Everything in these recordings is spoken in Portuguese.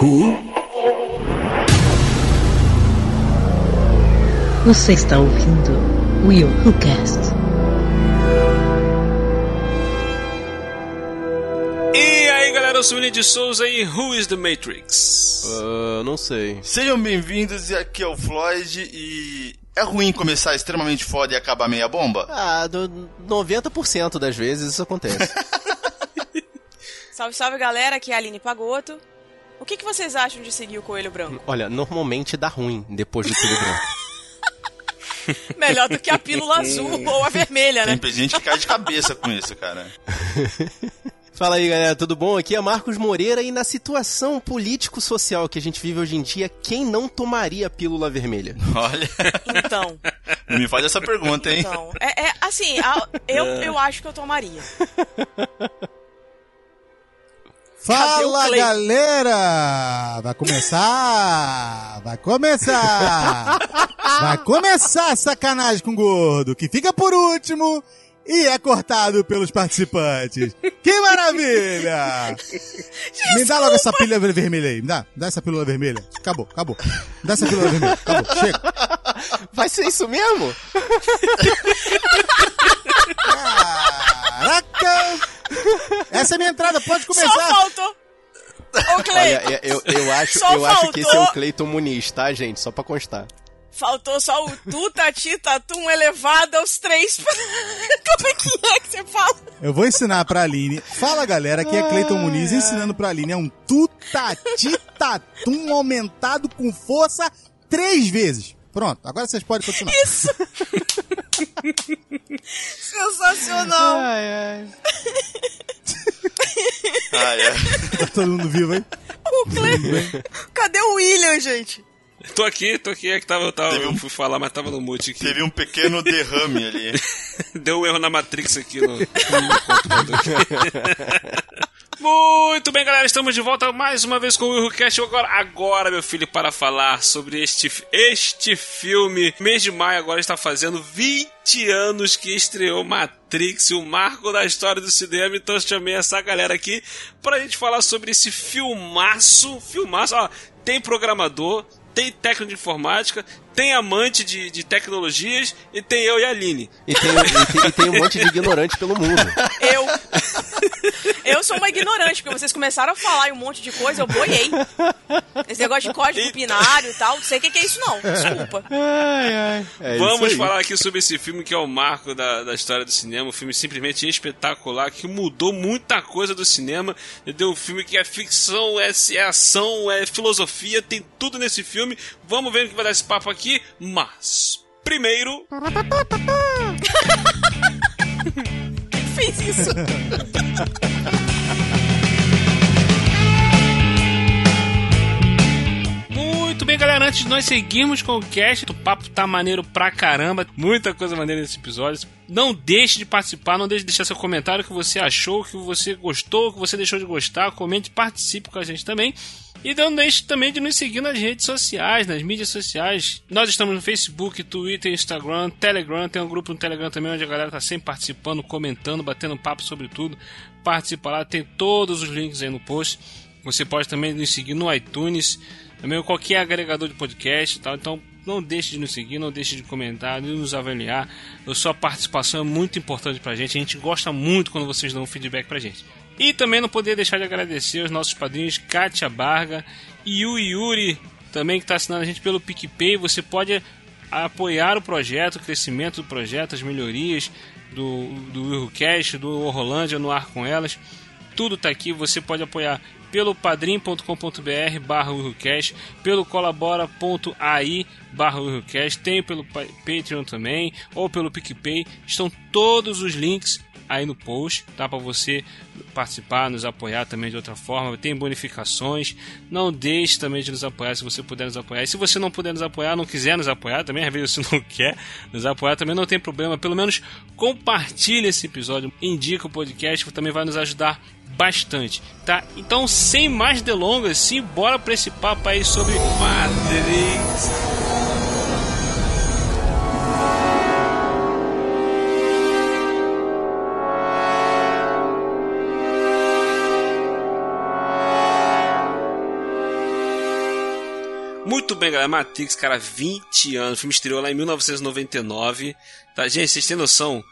Who? Você está ouvindo Will Who Cast. E aí galera, eu sou o William de Souza e Who is the Matrix? Uh, não sei. Sejam bem-vindos, e aqui é o Floyd e. É ruim começar extremamente foda e acabar meia bomba? Ah, do 90% das vezes isso acontece. Salve, salve galera, aqui é a Aline Pagoto. O que, que vocês acham de seguir o Coelho Branco? Olha, normalmente dá ruim depois do Coelho Branco. Melhor do que a pílula azul ou a vermelha, né? Tem gente que cai de cabeça com isso, cara. Fala aí, galera, tudo bom? Aqui é Marcos Moreira e na situação político-social que a gente vive hoje em dia, quem não tomaria a pílula vermelha? Olha, Então, não me faz essa pergunta, hein? então. É, é, assim, a- eu, eu acho que eu tomaria. Fala galera! Vai começar! Vai começar! Vai começar a sacanagem com o gordo, que fica por último e é cortado pelos participantes. Que maravilha! Me dá logo essa pílula vermelha aí, me dá, me dá essa pílula vermelha. Acabou, acabou. Me dá essa pílula vermelha, acabou, chega. Vai ser isso mesmo? Caraca! Essa é minha entrada, pode Só começar. faltou. Ô, Clay, Olha, eu, eu acho, Só eu acho que esse é faltou- o Cleiton Muniz, tá, gente? Só pra constar. faltou só o tu, tati, tatum elevado aos três. Como é que é que você fala? Eu vou ensinar pra Aline. Fala galera, aqui é Cleiton Muniz ensinando pra Aline. É um tutati-tatum aumentado com força três vezes. Pronto, agora vocês podem continuar. Isso! Sensacional! Ai, ai. Ah, é. Tá todo mundo vivo, hein? O Clay... Cadê o William, gente? Tô aqui, tô aqui, é que tava, eu, tava, Teve um- eu fui falar, mas tava no mute aqui. Teve um pequeno derrame ali. Deu um erro na Matrix aqui no, no computador. Muito bem, galera, estamos de volta mais uma vez com o WilhoCast. Agora, agora, meu filho, para falar sobre este, este filme. Mês de maio agora está fazendo 20 anos que estreou Matrix, o marco da história do cinema. Então eu chamei essa galera aqui pra gente falar sobre esse filmaço. Filmaço, ó, tem programador, tem técnico de informática, tem amante de, de tecnologias e tem eu e a Aline. E tem, e, tem, e tem um monte de ignorante pelo mundo. Eu. Eu sou uma ignorante, porque vocês começaram a falar em um monte de coisa, eu boiei. Esse negócio de código binário e tal, não sei o que, é isso não, desculpa. Ai, ai. É isso Vamos falar aqui sobre esse filme que é o marco da, da história do cinema, um filme simplesmente espetacular, que mudou muita coisa do cinema. Entendeu? Um filme que é ficção, é, é ação, é filosofia, tem tudo nesse filme. Vamos ver o que vai dar esse papo aqui, mas. Primeiro, Quem fez isso? Muito bem, galera. Antes de nós seguirmos com o cast, o papo tá maneiro pra caramba. Muita coisa maneira nesse episódio. Não deixe de participar, não deixe de deixar seu comentário o que você achou, o que você gostou, o que você deixou de gostar. Comente, participe com a gente também. E não deixe também de nos seguir nas redes sociais, nas mídias sociais. Nós estamos no Facebook, Twitter, Instagram, Telegram. Tem um grupo no Telegram também onde a galera tá sempre participando, comentando, batendo papo sobre tudo. Participa lá, tem todos os links aí no post. Você pode também nos seguir no iTunes, também qualquer agregador de podcast e tal. Então não deixe de nos seguir, não deixe de comentar, de nos avaliar. A sua participação é muito importante pra gente. A gente gosta muito quando vocês dão feedback pra gente. E também não poderia deixar de agradecer aos nossos padrinhos Kátia Barga e o Yuri, também que está assinando a gente pelo PicPay. Você pode apoiar o projeto, o crescimento do projeto, as melhorias do, do WilhoCast, do Horrolândia no ar com elas. Tudo tá aqui, você pode apoiar pelo padrim.com.br barra pelo colabora.ai barra tem pelo Pa- Patreon também, ou pelo PicPay, estão todos os links aí no post, tá? Para você participar, nos apoiar também de outra forma. Tem bonificações. Não deixe também de nos apoiar se você puder nos apoiar. E se você não puder nos apoiar, não quiser nos apoiar também, às vezes você não quer nos apoiar também, não tem problema. Pelo menos compartilhe esse episódio, indica o podcast, também vai nos ajudar bastante, tá? Então, sem mais delongas, sim, bora para esse papo aí sobre Matrix. Muito bem, galera. Matrix, cara, 20 anos. O filme estreou lá em 1999. Tá, gente, vocês têm noção?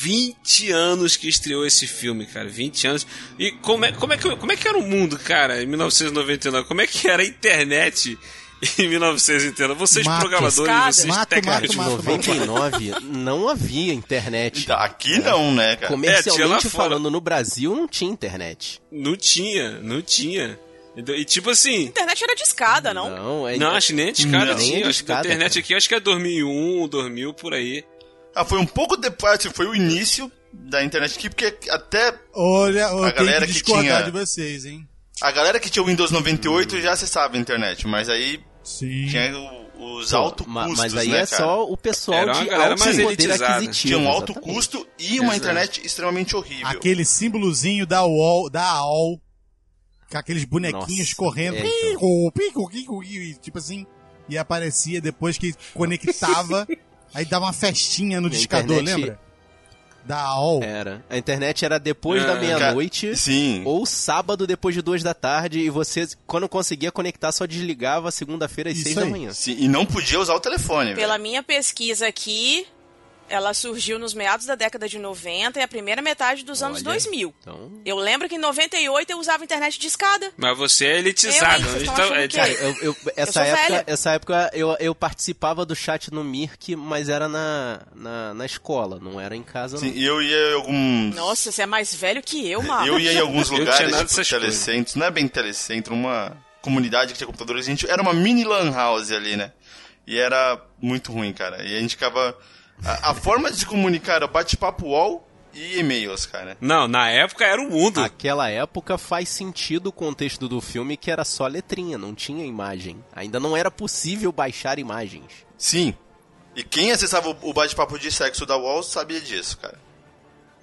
20 anos que estreou esse filme, cara. 20 anos. E como é, como é, que, como é que era o mundo, cara, em 1999? Como é que era a internet em 1999? Vocês Mato. programadores, Escada. vocês Mato, técnicos. mato, mato. 99 não havia internet. Então, Aqui não, né, cara? É, Comercialmente fora. falando, no Brasil não tinha internet. Não tinha, não tinha. E, tipo assim... A internet era de escada, não? Não, é Não, acho que nem de escada Não. tinha. Acho que a internet cara. aqui, acho que é 2001, 2000, por aí. Ah, foi um pouco depois, assim, foi o início da internet aqui, porque até Olha, eu A galera que que tinha- de vocês, hein? a galera que tinha o Windows 98 já acessava a internet, mas aí Sim. tinha o- os Pô, altos ma- custos, Mas aí né, é cara? só o pessoal Era uma de galera alto mais poder elitizada. aquisitivo. Tinha um alto exatamente. custo e uma Exato. internet extremamente horrível. Aquele símbolozinho da UOL, da AOL, aqueles bonequinhos Nossa, correndo, é, pico, pico, pico, e tipo assim, e aparecia depois que conectava, aí dava uma festinha no discador, internet- lembra? Da AOL. Era. A internet era depois Ah, da cara, meia-noite. Sim. Ou sábado depois de duas da tarde e você, quando conseguia conectar, só desligava segunda-feira às Isso seis da aí. manhã. Sim, e não podia usar o telefone, Pela velho. minha pesquisa aqui, ela surgiu nos meados da década de 90 e a primeira metade dos anos Olha. 2000. Então, Eu lembro que em 98 eu usava internet de escada. Mas você é elitizado. Eu, hein? Então, é, cara, eu, eu- essa, época, velha. essa época eu, eu participava do chat no Mirk, mas era na, na, na escola, não era em casa. Sim, não. e eu ia em alguns. Nossa, você é mais velho que eu, mano. Eu ia em alguns lugares, tipo telecentros, não é bem telecentro, uma comunidade que tinha computadores, a gente era uma mini lan house ali, né? E era muito ruim, cara. E a gente ficava a, a forma de se comunicar era bate-papo wall e e-mails, cara. Não, na época era o mundo. Naquela época faz sentido o contexto do filme que era só letrinha, não tinha imagem. Ainda não era possível baixar imagens. Sim. E quem acessava o- bate-papo de sexo da wall sabia disso, cara.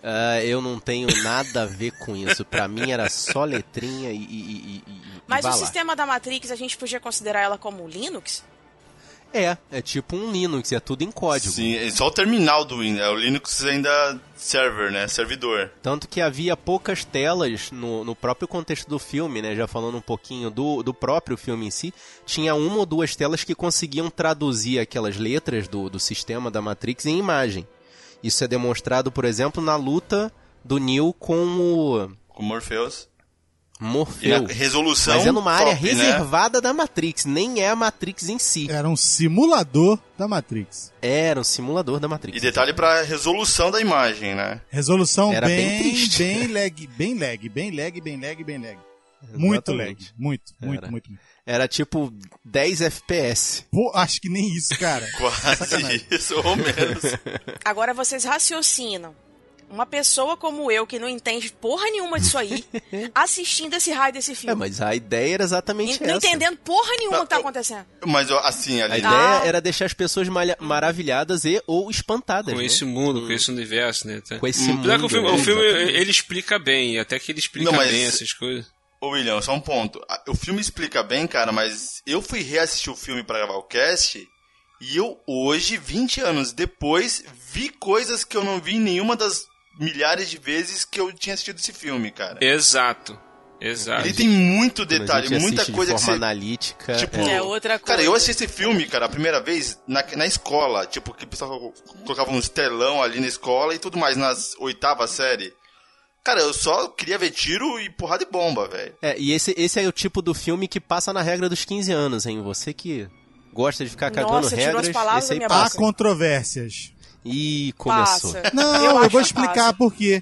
Ah, eu não tenho nada a ver com isso. Pra mim era só letrinha e. e, e, e- Mas o sistema da Matrix, a gente podia considerar ela como Linux? É, é tipo um Linux, é tudo em código. Sim, é só o terminal do Windows, é o Linux ainda server, né? Servidor. Tanto que havia poucas telas no, no próprio contexto do filme, né? Já falando um pouquinho do, do próprio filme em si, tinha uma ou duas telas que conseguiam traduzir aquelas letras do, do sistema da Matrix em imagem. Isso é demonstrado, por exemplo, na luta do Neo com o Com Morpheus. E Morpheu. a resolução. Mas é numa área top, né? reservada da Matrix, nem é a Matrix em si. Era um simulador da Matrix. Era um simulador da Matrix. E detalhe pra resolução da imagem, né? Resolução Era bem bem, triste. bem lag, bem lag, bem lag, bem lag, bem lag. Muito lag, Exatamente. muito, muito, Era. muito, muito. Era tipo 10 FPS. Pô, acho que nem isso, cara. Quase Sacanagem. isso, ou menos. Agora vocês raciocinam. Uma pessoa como eu, que não entende porra nenhuma disso aí, assistindo esse raio desse É, filme. mas a ideia era exatamente Não essa. entendendo porra nenhuma Não, que tá acontecendo. Mas assim, A ali. ideia Ah. era deixar as pessoas malha- maravilhadas e ou espantadas. Com né? esse mundo, com esse universo, né? Com esse que mundo, o filme, né? o filme, Exatamente. ele explica bem, até que ele explica Não, mas- bem essas coisas. Ô, William, só um ponto. A- O filme explica bem, cara, mas eu fui reassistir o filme pra gravar o cast e eu, hoje, 20 anos depois, vi coisas que eu não vi em nenhuma das milhares de vezes que eu tinha assistido esse filme, cara. Exato. Exato. Ele tem muito detalhe, muita coisa de que forma você... analítica. Tipo, é. É outra Cara, coisa. eu assisti esse filme, cara, a primeira vez na, na escola. Tipo, que o pessoal colocava uns telão ali na escola e tudo mais, nas oitava série. Cara, eu só queria ver tiro e porrada de bomba, velho. É, e esse, esse é o tipo do filme que passa na regra dos 15 anos, hein? Você que gosta de ficar cagando Nossa, tirou as regras, palavras esse aí da minha Há passa. boca. controvérsias. Ih, começou. Passa. Não, Eu eu, vou que explicar passa. por quê.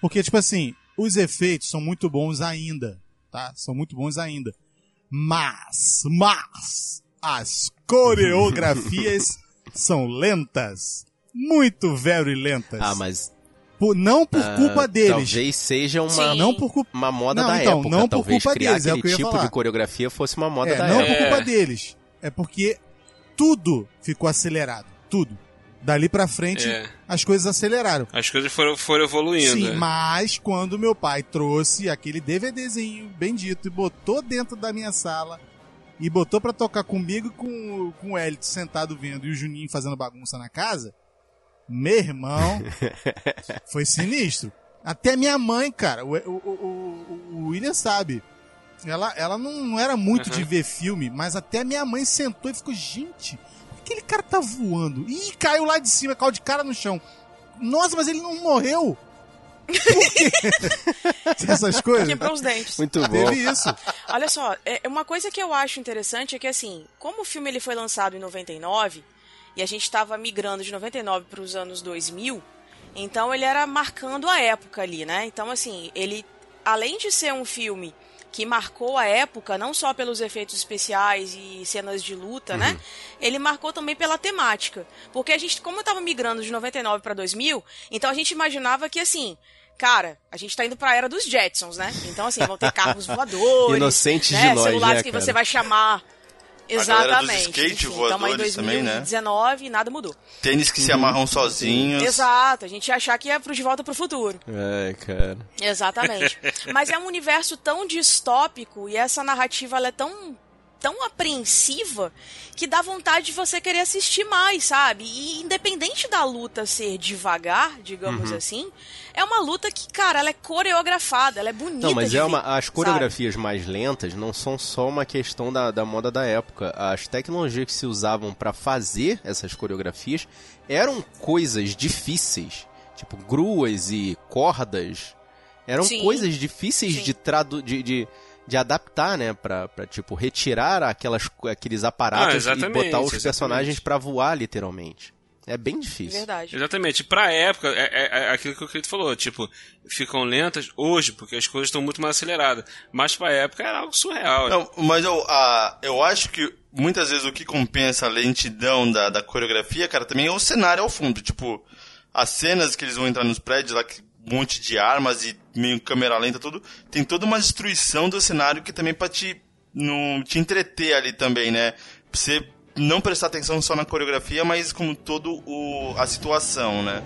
Porque, tipo assim, os efeitos são muito bons ainda, tá? São muito bons ainda. Mas, mas, as coreografias são lentas. Muito very lentas. Ah, mas Por- não por ah, culpa deles. talvez seja uma, Sim. Não por culpa. uma moda Não, da então, época. não por talvez culpa criar deles, é o que eu ia tipo falar. de coreografia fosse uma moda É, da não época. por culpa deles. É porque tudo ficou acelerado. Tudo. Dali pra frente, É. as coisas aceleraram. As coisas foram, foram evoluindo. Sim, né? mas quando meu pai trouxe aquele DVDzinho bendito e botou dentro da minha sala e botou pra tocar comigo e com, com o Elliot sentado vendo e o Juninho fazendo bagunça na casa, meu irmão, foi sinistro. Até minha mãe, cara, o, o, o, o- William sabe. ela, ela não, não era muito de ver filme, mas até minha mãe sentou e ficou, gente, aquele cara tá voando? Ih, caiu lá de cima, caiu de cara no chão. Nossa, mas ele não morreu. Por quê? Essas coisas. Quebrou os dentes. Muito bom. Teve isso. Olha só, é, uma coisa que eu acho interessante é que, assim, como o filme ele foi lançado em 99, e a gente estava migrando de 99 para os anos 2000, então ele era marcando a época ali, né? Então, assim, ele, além de ser um filme que marcou a época, não só pelos efeitos especiais e cenas de luta, né? Ele marcou também pela temática. Porque a gente, como estava migrando de 99 para 2000, então a gente imaginava que, assim, cara, a gente tá indo pra era dos Jetsons, né? Então, assim, vão ter carros voadores. Inocentes né? de nós, Celulares né, que você vai chamar. Exatamente. skate Enfim, em voadores também, né? 2019 e nada mudou. Tênis que se amarram sozinhos. Exato, a gente ia achar que ia pro De Volta pro Futuro. Ai, cara. Exatamente. Mas é um universo tão distópico e essa narrativa ela é tão tão apreensiva que dá vontade de você querer assistir mais, sabe? E independente da luta ser devagar, digamos assim, é uma luta que, cara, ela é coreografada, ela é bonita Não, mas é ver, uma, as sabe? coreografias mais lentas não são só uma questão da, da moda da época. As tecnologias que se usavam pra fazer essas coreografias eram coisas difíceis, tipo gruas e cordas. Eram Sim. coisas difíceis Sim. de, tradu de, de, de adaptar, né? Pra, pra, tipo, retirar aquelas, aqueles aparatos Ah, e botar os personagens pra voar, literalmente. É bem difícil. Verdade. Exatamente. Pra época, é, é- é aquilo que o Cleito falou, tipo, ficam lentas hoje, porque as coisas estão muito mais aceleradas. Mas pra época era algo surreal. Não, mas eu, a, eu acho que muitas vezes o que compensa a lentidão da, da coreografia, cara, também é o cenário ao fundo. Tipo, as cenas que eles vão entrar nos prédios lá, que monte de armas e meio câmera lenta, tudo. Tem toda uma destruição do cenário que também pra te, no, te entreter ali também, né? Pra você não prestar atenção só na coreografia, mas como todo o, a situação, né?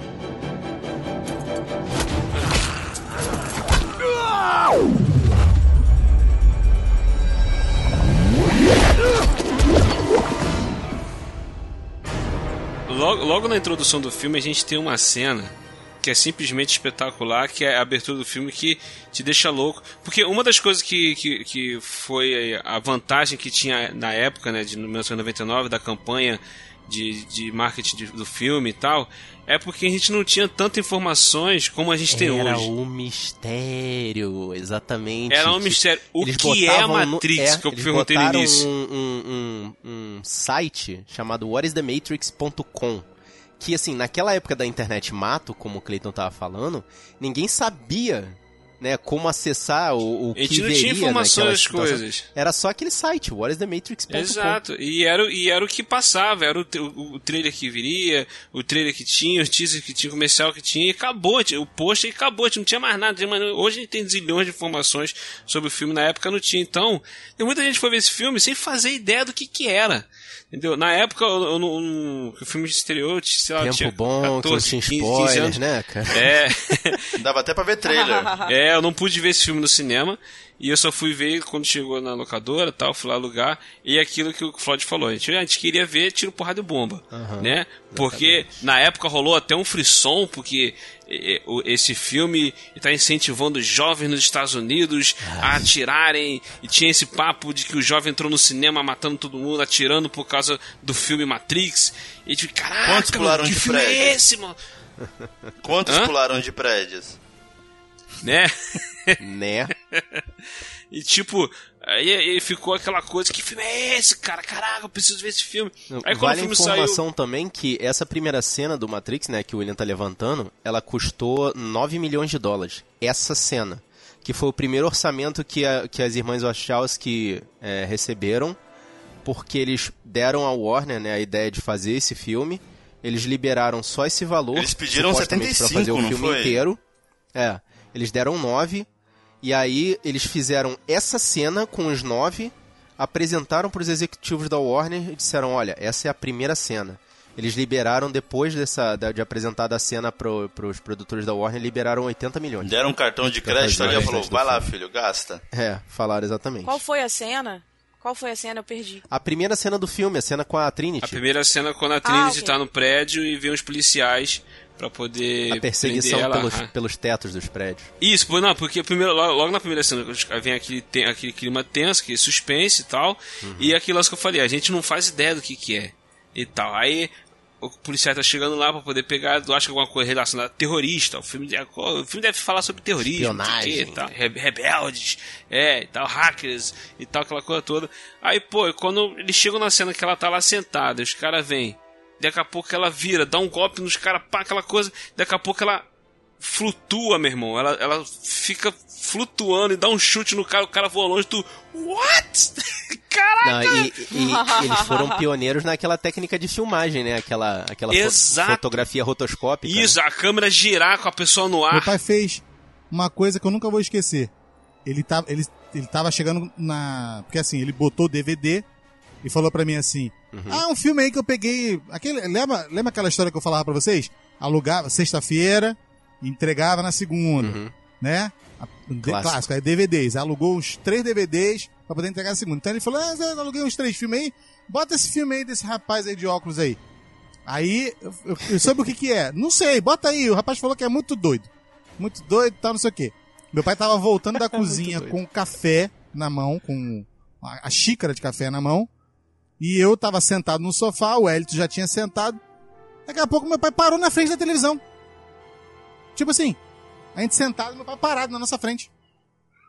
Logo, logo na introdução do filme a gente tem uma cena que é simplesmente espetacular, que é a abertura do filme que te deixa louco. Porque uma das coisas que, que, que foi a vantagem que tinha na época, né, de 1999, da campanha de, de marketing do filme e tal, é porque a gente não tinha tantas informações como a gente tem Era hoje. um mistério, exatamente. Era um mistério. O eles que é a botavam no- Matrix, é, que eu perguntei no início. Um, um, um, um site chamado whatisthematrix.com que, assim, naquela época da internet mato, como o Clayton tava falando, ninguém sabia, né, como acessar o, o que não veria tinha informações coisas. Era só aquele site, whatisthematrix.com. Exato, e era, e era o que passava, era o, o, o trailer que viria, o trailer que tinha, os teasers que tinha, o comercial que tinha, e acabou, o post e acabou, não tinha mais nada. Hoje a gente tem zilhões de informações sobre o filme, na época não tinha. Então, muita gente foi ver esse filme sem fazer ideia do que que era. Entendeu? Na época, eu, eu que o filme estreou, sei lá, Tempo tinha bom, que não 14, tinha 15, 15 spoilers, anos. né, cara? É. Dava até pra ver trailer. É, eu não pude ver esse filme no cinema. E eu só fui ver quando chegou na locadora tal, fui lá alugar. E é aquilo que o Floyd falou. A gente, a gente queria ver tiro, porrada e bomba. né? Porque na época rolou até um frisson, porque esse filme está incentivando os jovens nos Estados Unidos a atirarem. E tinha esse papo de que o jovem entrou no cinema matando todo mundo, atirando por causa do filme Matrix. E a gente, caraca, Quantos mano, pularam que de filme é prédio? esse, mano? Quantos Hã? pularam de prédios? Né? Né? E tipo, aí, aí ficou aquela coisa, que filme é esse, cara? Caraca, eu preciso ver esse filme. Aí vale a informação saiu. também que essa primeira cena do Matrix, né, que o William tá levantando, ela custou 9 milhões de dólares. Essa cena. Que foi o primeiro orçamento que, a- que as irmãs Wachowski é, receberam, porque eles deram ao Warner né, a ideia de fazer esse filme. Eles liberaram só esse valor. Eles pediram supostamente, pra 75, fazer o não filme foi? inteiro. É. Eles deram 9. E aí eles fizeram essa cena com os 9 apresentaram para os executivos da Warner e disseram: olha, essa é a primeira cena. Eles liberaram, depois dessa, de apresentar a cena para os produtores da Warner, liberaram 80 milhões. Deram um cartão de crédito ali e falou, vai lá, filme." filho, gasta. É, falaram exatamente. Qual foi a cena? Qual foi a cena? Eu perdi. A primeira cena do filme, a cena com a Trinity. A primeira cena quando a Trinity ok. tá no prédio e vê os policiais pra poder A perseguição ela. pelos, Ah. pelos tetos dos prédios. Isso, pô, não, porque primeiro, logo, logo na primeira cena vem aquele, tem, aquele clima tenso, aquele suspense e tal, e aquilo que eu falei, a gente não faz ideia do que que é e tal. Aí o policial tá chegando lá pra poder pegar, eu acho que alguma coisa relacionada a terrorista. O filme, o filme deve falar sobre terrorismo, não sei o quê Espionagem. e tal, re- rebeldes, é, e tal, hackers e tal, aquela coisa toda. Aí, pô, quando eles chegam na cena que ela tá lá sentada, e os caras vêm, daqui a pouco ela vira, dá um golpe nos caras, pá, aquela coisa, daqui a pouco ela flutua, meu irmão. Ela, ela fica flutuando e dá um chute no cara, o cara voa longe, tu. What? Caraca! Não, e, e- eles foram pioneiros naquela técnica de filmagem, né? Aquela, aquela fo- fotografia rotoscópica. né? Isso, a câmera girar com a pessoa no Meu ar. pai fez uma coisa que eu nunca vou esquecer. Ele tava, ele, ele tava chegando na. Porque assim, ele botou o DVD e falou pra mim assim: Ah, um filme aí que eu peguei. Aquele, lembra, lembra aquela história que eu falava pra vocês? Alugava sexta-feira entregava na segunda, Uhum. né? Clássico. clássico, aí DVDs. Alugou uns três DVDs pra poder entregar na segunda. Então ele falou: Ah, eu aluguei uns três filmes aí. Bota esse filme aí desse rapaz aí de óculos aí. Aí, eu, eu, eu soube o que que é. Não sei, bota aí. O rapaz falou que é muito doido. Muito doido e tal, não sei o quê. Meu pai tava voltando da cozinha doido. com café na mão, com a xícara de café na mão. E eu tava sentado no sofá, o Elito já tinha sentado. Daqui a pouco meu pai parou na frente da televisão. Tipo assim, a gente sentado, meu pai parado na nossa frente.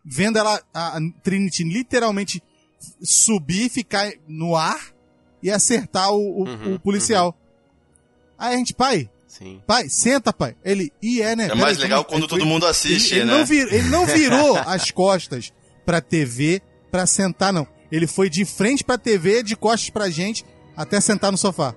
Vendo ela, a, Trinity literalmente subir, ficar no ar e acertar o, o- Uhum, o policial. Aí a gente, pai, Sim. pai, senta, pai. Ele, e é, né? É mais como legal que- quando todo mundo assiste, ele, ele né? Não vir- ele não virou as costas pra TV pra sentar, não. Ele foi de frente pra TV, de costas pra gente, até sentar no sofá.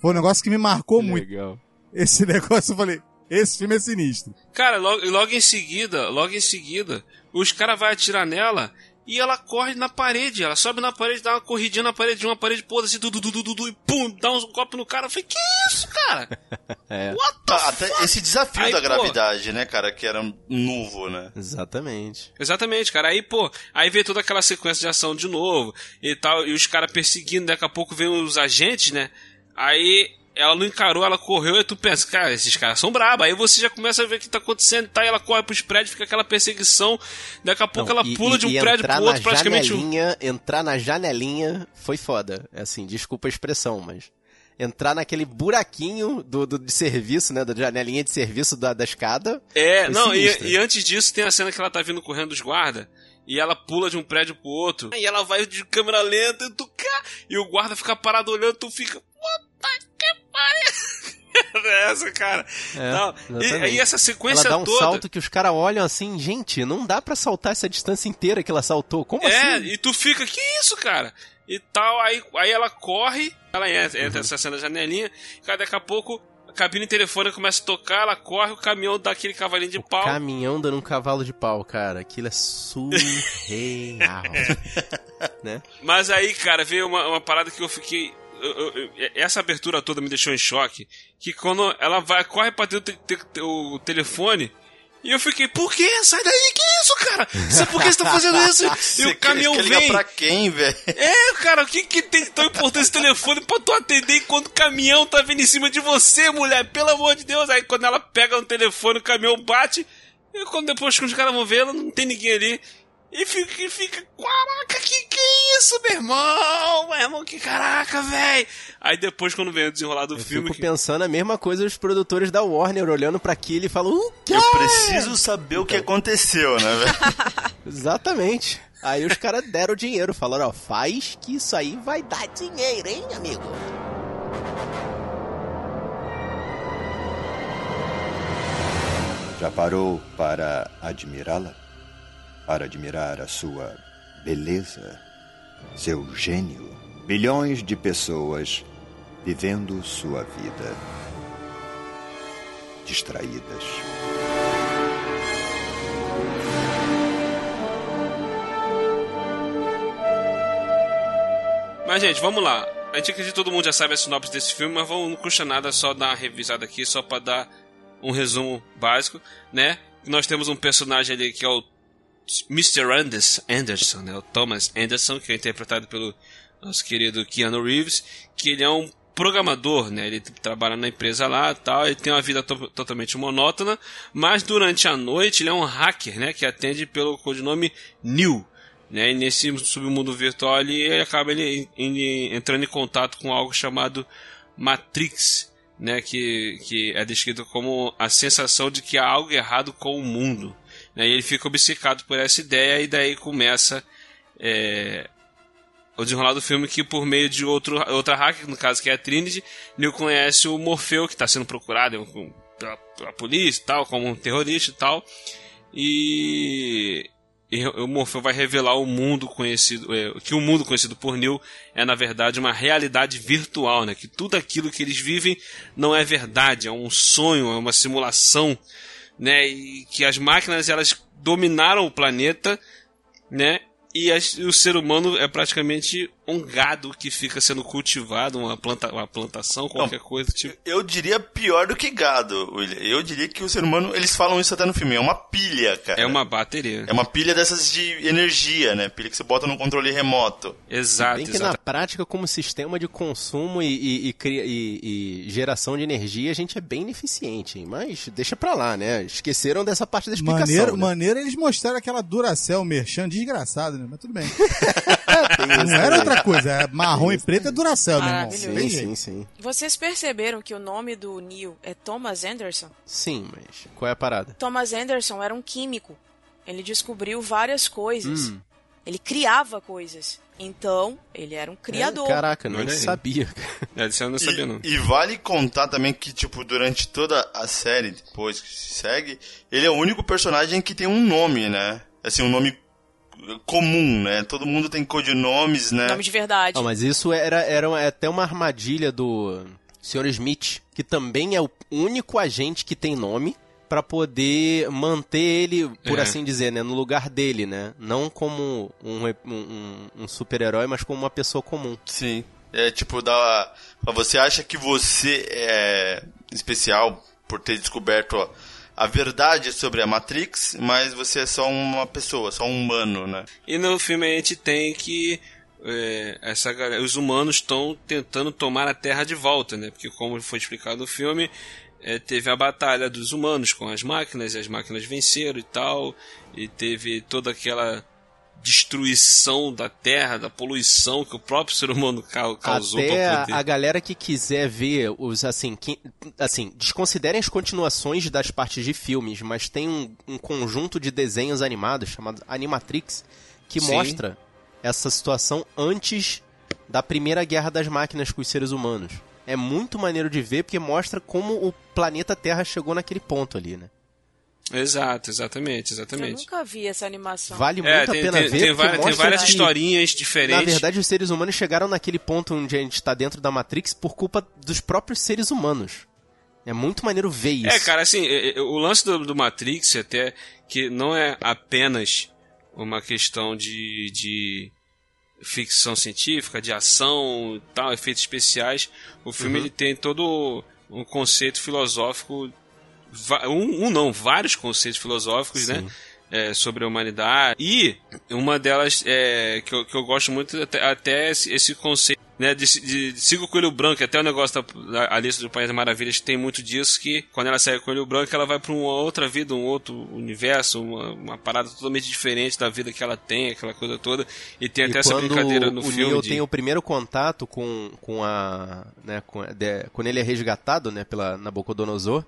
Foi um negócio que me marcou muito. Legal. Esse negócio, eu falei, esse filme é sinistro. Cara, logo, logo em seguida, logo em seguida, os caras vão atirar nela e ela corre na parede. Ela sobe na parede, dá uma corridinha na parede, de uma parede podre assim, du, du, du, du, du, du, e pum, dá um golpe no cara. Eu falei, que isso, cara? É. What the Ah, Até fuck? esse desafio Aí, da pô. gravidade, né, cara, que era novo, né? Exatamente. Exatamente, cara. Aí, pô, aí vê toda aquela sequência de ação de novo e tal, e os caras perseguindo, daqui a pouco vem os agentes, né? Aí ela não encarou, ela correu, e tu pensa, cara, esses caras são brabos. Aí você já começa a ver o que tá acontecendo tal, e ela corre pros prédios, fica aquela perseguição, daqui a pouco Não, ela e- pula e- de um prédio pro outro, praticamente. um- Janelinha, entrar na janelinha foi foda. É Assim, desculpa a expressão, mas. Entrar naquele buraquinho do, do- de serviço, né? Da janelinha de serviço da, da escada. É, não, e, e antes disso tem a cena que ela tá vindo correndo dos guardas. E ela pula de um prédio pro outro. E ela vai de câmera lenta e tu cá. E o guarda fica parado olhando, tu fica. essa, cara. É, Não, e, e essa Ela sequência dá um toda. salto que os caras olham assim, gente, não dá pra saltar essa distância inteira que ela saltou. Como É, assim? e tu fica, que isso, cara? E tal, aí, aí ela corre, ela entra, Uhum. entra nessa cena da janelinha, cara, daqui a pouco a cabine telefônica começa a tocar, ela corre, o caminhão dá aquele cavalinho de pau. Caminhão dando um cavalo de pau, cara. Aquilo é surreal. né? Mas aí, cara, veio uma, uma parada que eu fiquei. Eu- essa abertura toda me deixou em choque. Que quando ela vai, corre pra ter o, te- te- o telefone. E eu fiquei, por quê? Sai daí, que isso, cara? Sabe por que você tá fazendo isso? E Você o caminhão vem. pra quem, velho? É, cara, o que, que tem de tão importante esse telefone pra tu atender enquanto o caminhão tá vindo em cima de você, mulher? Pelo amor de Deus. Aí quando ela pega no telefone, o caminhão bate. E quando depois que os caras vão ver, ela não tem ninguém ali. E fica, e fica, caraca, que que é isso, meu irmão? Meu irmão, que caraca, velho. Aí depois, quando vem o desenrolar do Eu filme. fico que- pensando a mesma coisa os produtores da Warner olhando pra aquilo e falam, o quê? Eu preciso saber o que aconteceu, né, velho? Exatamente. Aí os caras deram o dinheiro, falaram, ó, faz que isso aí vai dar dinheiro, hein, amigo? Já parou para admirá-la? Para admirar a sua beleza, seu gênio? Bilhões de pessoas vivendo sua vida distraídas. Mas, gente, vamos lá. A gente acredita que todo mundo já sabe a sinopse desse filme, mas vamos, não custa nada só dar uma revisada aqui, só pra dar um resumo básico, né? Nós temos um personagem ali que é o Mr. Anders, Anderson, né? O Thomas Anderson, que é interpretado pelo nosso querido Keanu Reeves, que ele é um programador, né? Ele trabalha na empresa lá tal, ele tem uma vida to totalmente monótona, mas durante a noite ele é um hacker, né? Que atende pelo codinome New. Né, e nesse submundo virtual ele, ele acaba ele, ele entrando em contato com algo chamado Matrix, né, que, que é descrito como a sensação de que há algo errado com o mundo. Né, e ele fica obcecado por essa ideia e daí começa é, o desenrolar do filme que por meio de outro, outra hacker, no caso que é a Trinity, Neil conhece o Morfeu, que está sendo procurado pela, pela polícia tal, como um terrorista e tal. E e o Morfeu vai revelar o mundo conhecido, é, que o mundo conhecido por Neil é na verdade uma realidade virtual, né? Que tudo aquilo que eles vivem não é verdade, é um sonho, é uma simulação, né? E que as máquinas elas dominaram o planeta, né? E, e o ser humano é praticamente um gado que fica sendo cultivado, uma, planta, uma plantação, qualquer Não, coisa. Tipo. Eu diria pior do que gado, William. Eu diria que o ser humano, eles falam isso até no filme, é uma pilha, cara. É uma bateria. É uma pilha dessas de energia, né? Pilha que você bota no controle remoto. Exato. Bem que exato. na prática, como sistema de consumo e, e, e, e, geração de energia, a gente é bem ineficiente. Mas deixa pra lá, né? Esqueceram dessa parte da explicação. Maneiro, né? maneiro eles mostraram aquela Duracell merchan desgraçado, né? Mas tudo bem. Não era outra coisa, é marrom e preto é meu irmão. Sim, sim, sim. Vocês perceberam que o nome do Neil é Thomas Anderson? Sim, mas qual é a parada? Thomas Anderson era um químico. Ele descobriu várias coisas. Hum. Ele criava coisas. Então, ele era um criador. É, caraca, não sabia. É, isso eu não sabia, e, não. E vale contar também que, tipo, durante toda a série, depois que se segue, ele é o único personagem que tem um nome, né? Assim, um nome comum, né? Todo mundo tem codinomes, né? Nome de verdade. Não, mas isso era, era até uma armadilha do Sr. Smith, que também é o único agente que tem nome para poder manter ele, por é. assim dizer, né, no lugar dele, né? Não como um, um, um super-herói, mas como uma pessoa comum. Sim. É tipo, dá, você acha que você é especial por ter descoberto ó, a verdade sobre a Matrix, mas você é só uma pessoa, só um humano, né? E no filme a gente tem que é, essa os humanos estão tentando tomar a Terra de volta, né? Porque como foi explicado no filme, é, teve a batalha dos humanos com as máquinas, e as máquinas venceram e tal, e teve toda aquela destruição da terra, da poluição que o próprio ser humano causou Até poder... a galera que quiser ver os assim, que, assim, desconsiderem as continuações das partes de filmes, mas tem um, um conjunto de desenhos animados chamado Animatrix que Sim. mostra essa situação antes da primeira guerra das máquinas com os seres humanos. É muito maneiro de ver porque mostra como o planeta Terra chegou naquele ponto ali, né? Exato, exatamente, exatamente. Eu nunca vi essa animação. Vale é, muito tem, a pena tem, ver. Tem, várias, tem várias que, historinhas diferentes. Na verdade, os seres humanos chegaram naquele ponto onde a gente está dentro da Matrix por culpa dos próprios seres humanos. É muito maneiro ver isso. É, cara, assim, é, é, o lance do, do Matrix até que não é apenas uma questão de, de ficção científica, de ação, tal, efeitos especiais. O filme uhum. ele tem todo um conceito filosófico um, um não, vários conceitos filosóficos, né? Sim. né? É, sobre a humanidade. E uma delas é, que, eu, que eu gosto muito até, até esse, esse, conceito né, de, de, de siga o coelho branco, até o negócio da, da Alice do País das Maravilhas tem muito disso, que quando ela segue o coelho branco, ela vai para uma outra vida, um outro universo, uma, uma, parada totalmente diferente da vida que ela tem, aquela coisa toda. E tem até e essa brincadeira no o filme. Neo de... tem o primeiro contato com, com a. Né, com, de, quando ele é resgatado né, pela Nabucodonosor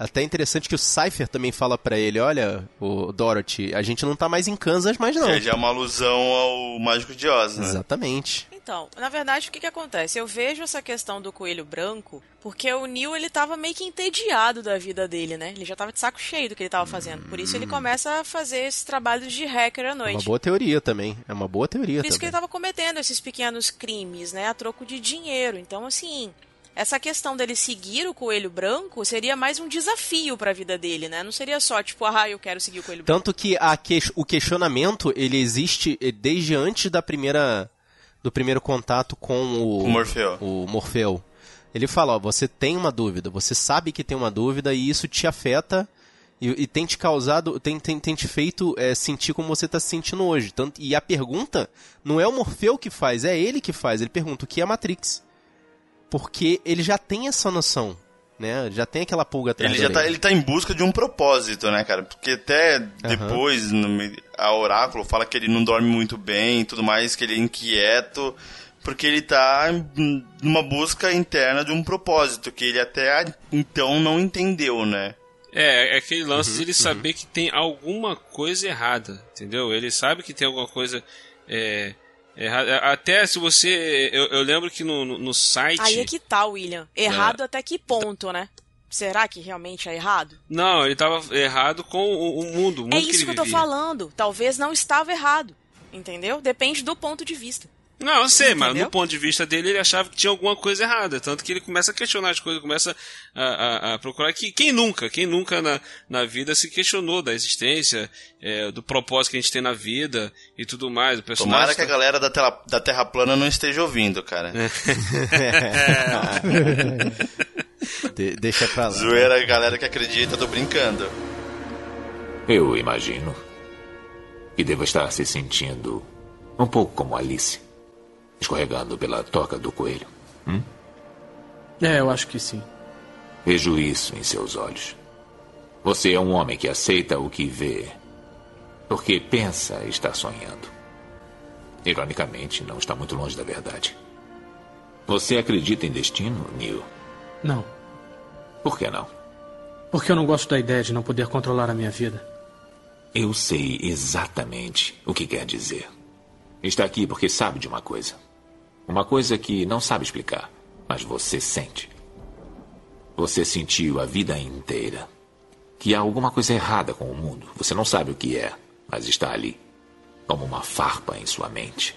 até interessante que o Cypher também fala para ele, olha, o Dorothy, a gente não tá mais em Kansas mais não. Que já é uma alusão ao Mágico de Oz, né? Exatamente. Então, na verdade, o que que acontece? Eu vejo essa questão do coelho branco porque o Neil, ele tava meio que entediado da vida dele, né? Ele já tava de saco cheio do que ele tava fazendo. Por isso ele começa a fazer esses trabalhos de hacker à noite. É uma boa teoria também. É uma boa teoria Por isso também. que ele tava cometendo esses pequenos crimes, né? A troco de dinheiro. Então, assim, essa questão dele seguir o coelho branco seria mais um desafio para a vida dele, né? Não seria só tipo, ah, eu quero seguir o coelho branco. Tanto que a que... o questionamento, ele existe desde antes da primeira do primeiro contato com o, o Morfeu. O Morfeu. Ele fala, ó, você tem uma dúvida, você sabe que tem uma dúvida e isso te afeta E, e tem te causado, tem, tem, tem te feito é, sentir como você está se sentindo hoje. Tanto, e a pergunta não é o Morfeu que faz, é ele que faz. Ele pergunta o que é Matrix. Porque ele já tem essa noção, né? Já tem aquela pulga atrás Ele já tá, ele tá em busca de um propósito, né, cara? Porque até depois no me- a Oráculo fala que ele não dorme muito bem e tudo mais, que ele é inquieto, porque ele tá numa busca interna de um propósito, que ele até então não entendeu, né? É, é aquele lance Uhum, de ele saber que tem alguma coisa errada, entendeu? Ele sabe que tem alguma coisa é, errada. Até se você. Eu, eu lembro que no, no, no site. Aí é que tá, William. Errado até que ponto, né? Será que realmente é errado? Não, ele tava errado com o, o mundo. O mundo É que isso ele que eu tô vivia. falando. Talvez não estava errado. Entendeu? Depende do ponto de vista. Não, eu sei, mas no ponto de vista dele, ele achava que tinha alguma coisa errada. Tanto que ele começa a questionar as coisas, começa a, a- a procurar. Que, quem nunca, quem nunca na, na vida se questionou da existência, é, do propósito que a gente tem na vida e tudo mais. O personagem Tomara que a galera da, tela, da Terra plana não esteja ouvindo, cara. De- deixa pra lá. Zoeira, a galera que acredita, tô brincando. Eu imagino que deva estar se sentindo um pouco como Alice, escorregando pela toca do coelho. É, eu acho que sim. Vejo isso em seus olhos. Você é um homem que aceita o que vê, porque pensa estar sonhando. Ironicamente, não está muito longe da verdade. Você acredita em destino, Neil? Não. Por que não? Porque eu não gosto da ideia de não poder controlar a minha vida. Eu sei exatamente o que quer dizer. Está aqui porque sabe de uma coisa. Uma coisa que não sabe explicar, mas você sente. Você sentiu a vida inteira que há alguma coisa errada com o mundo. Você não sabe o que é, mas está ali, como uma farpa em sua mente,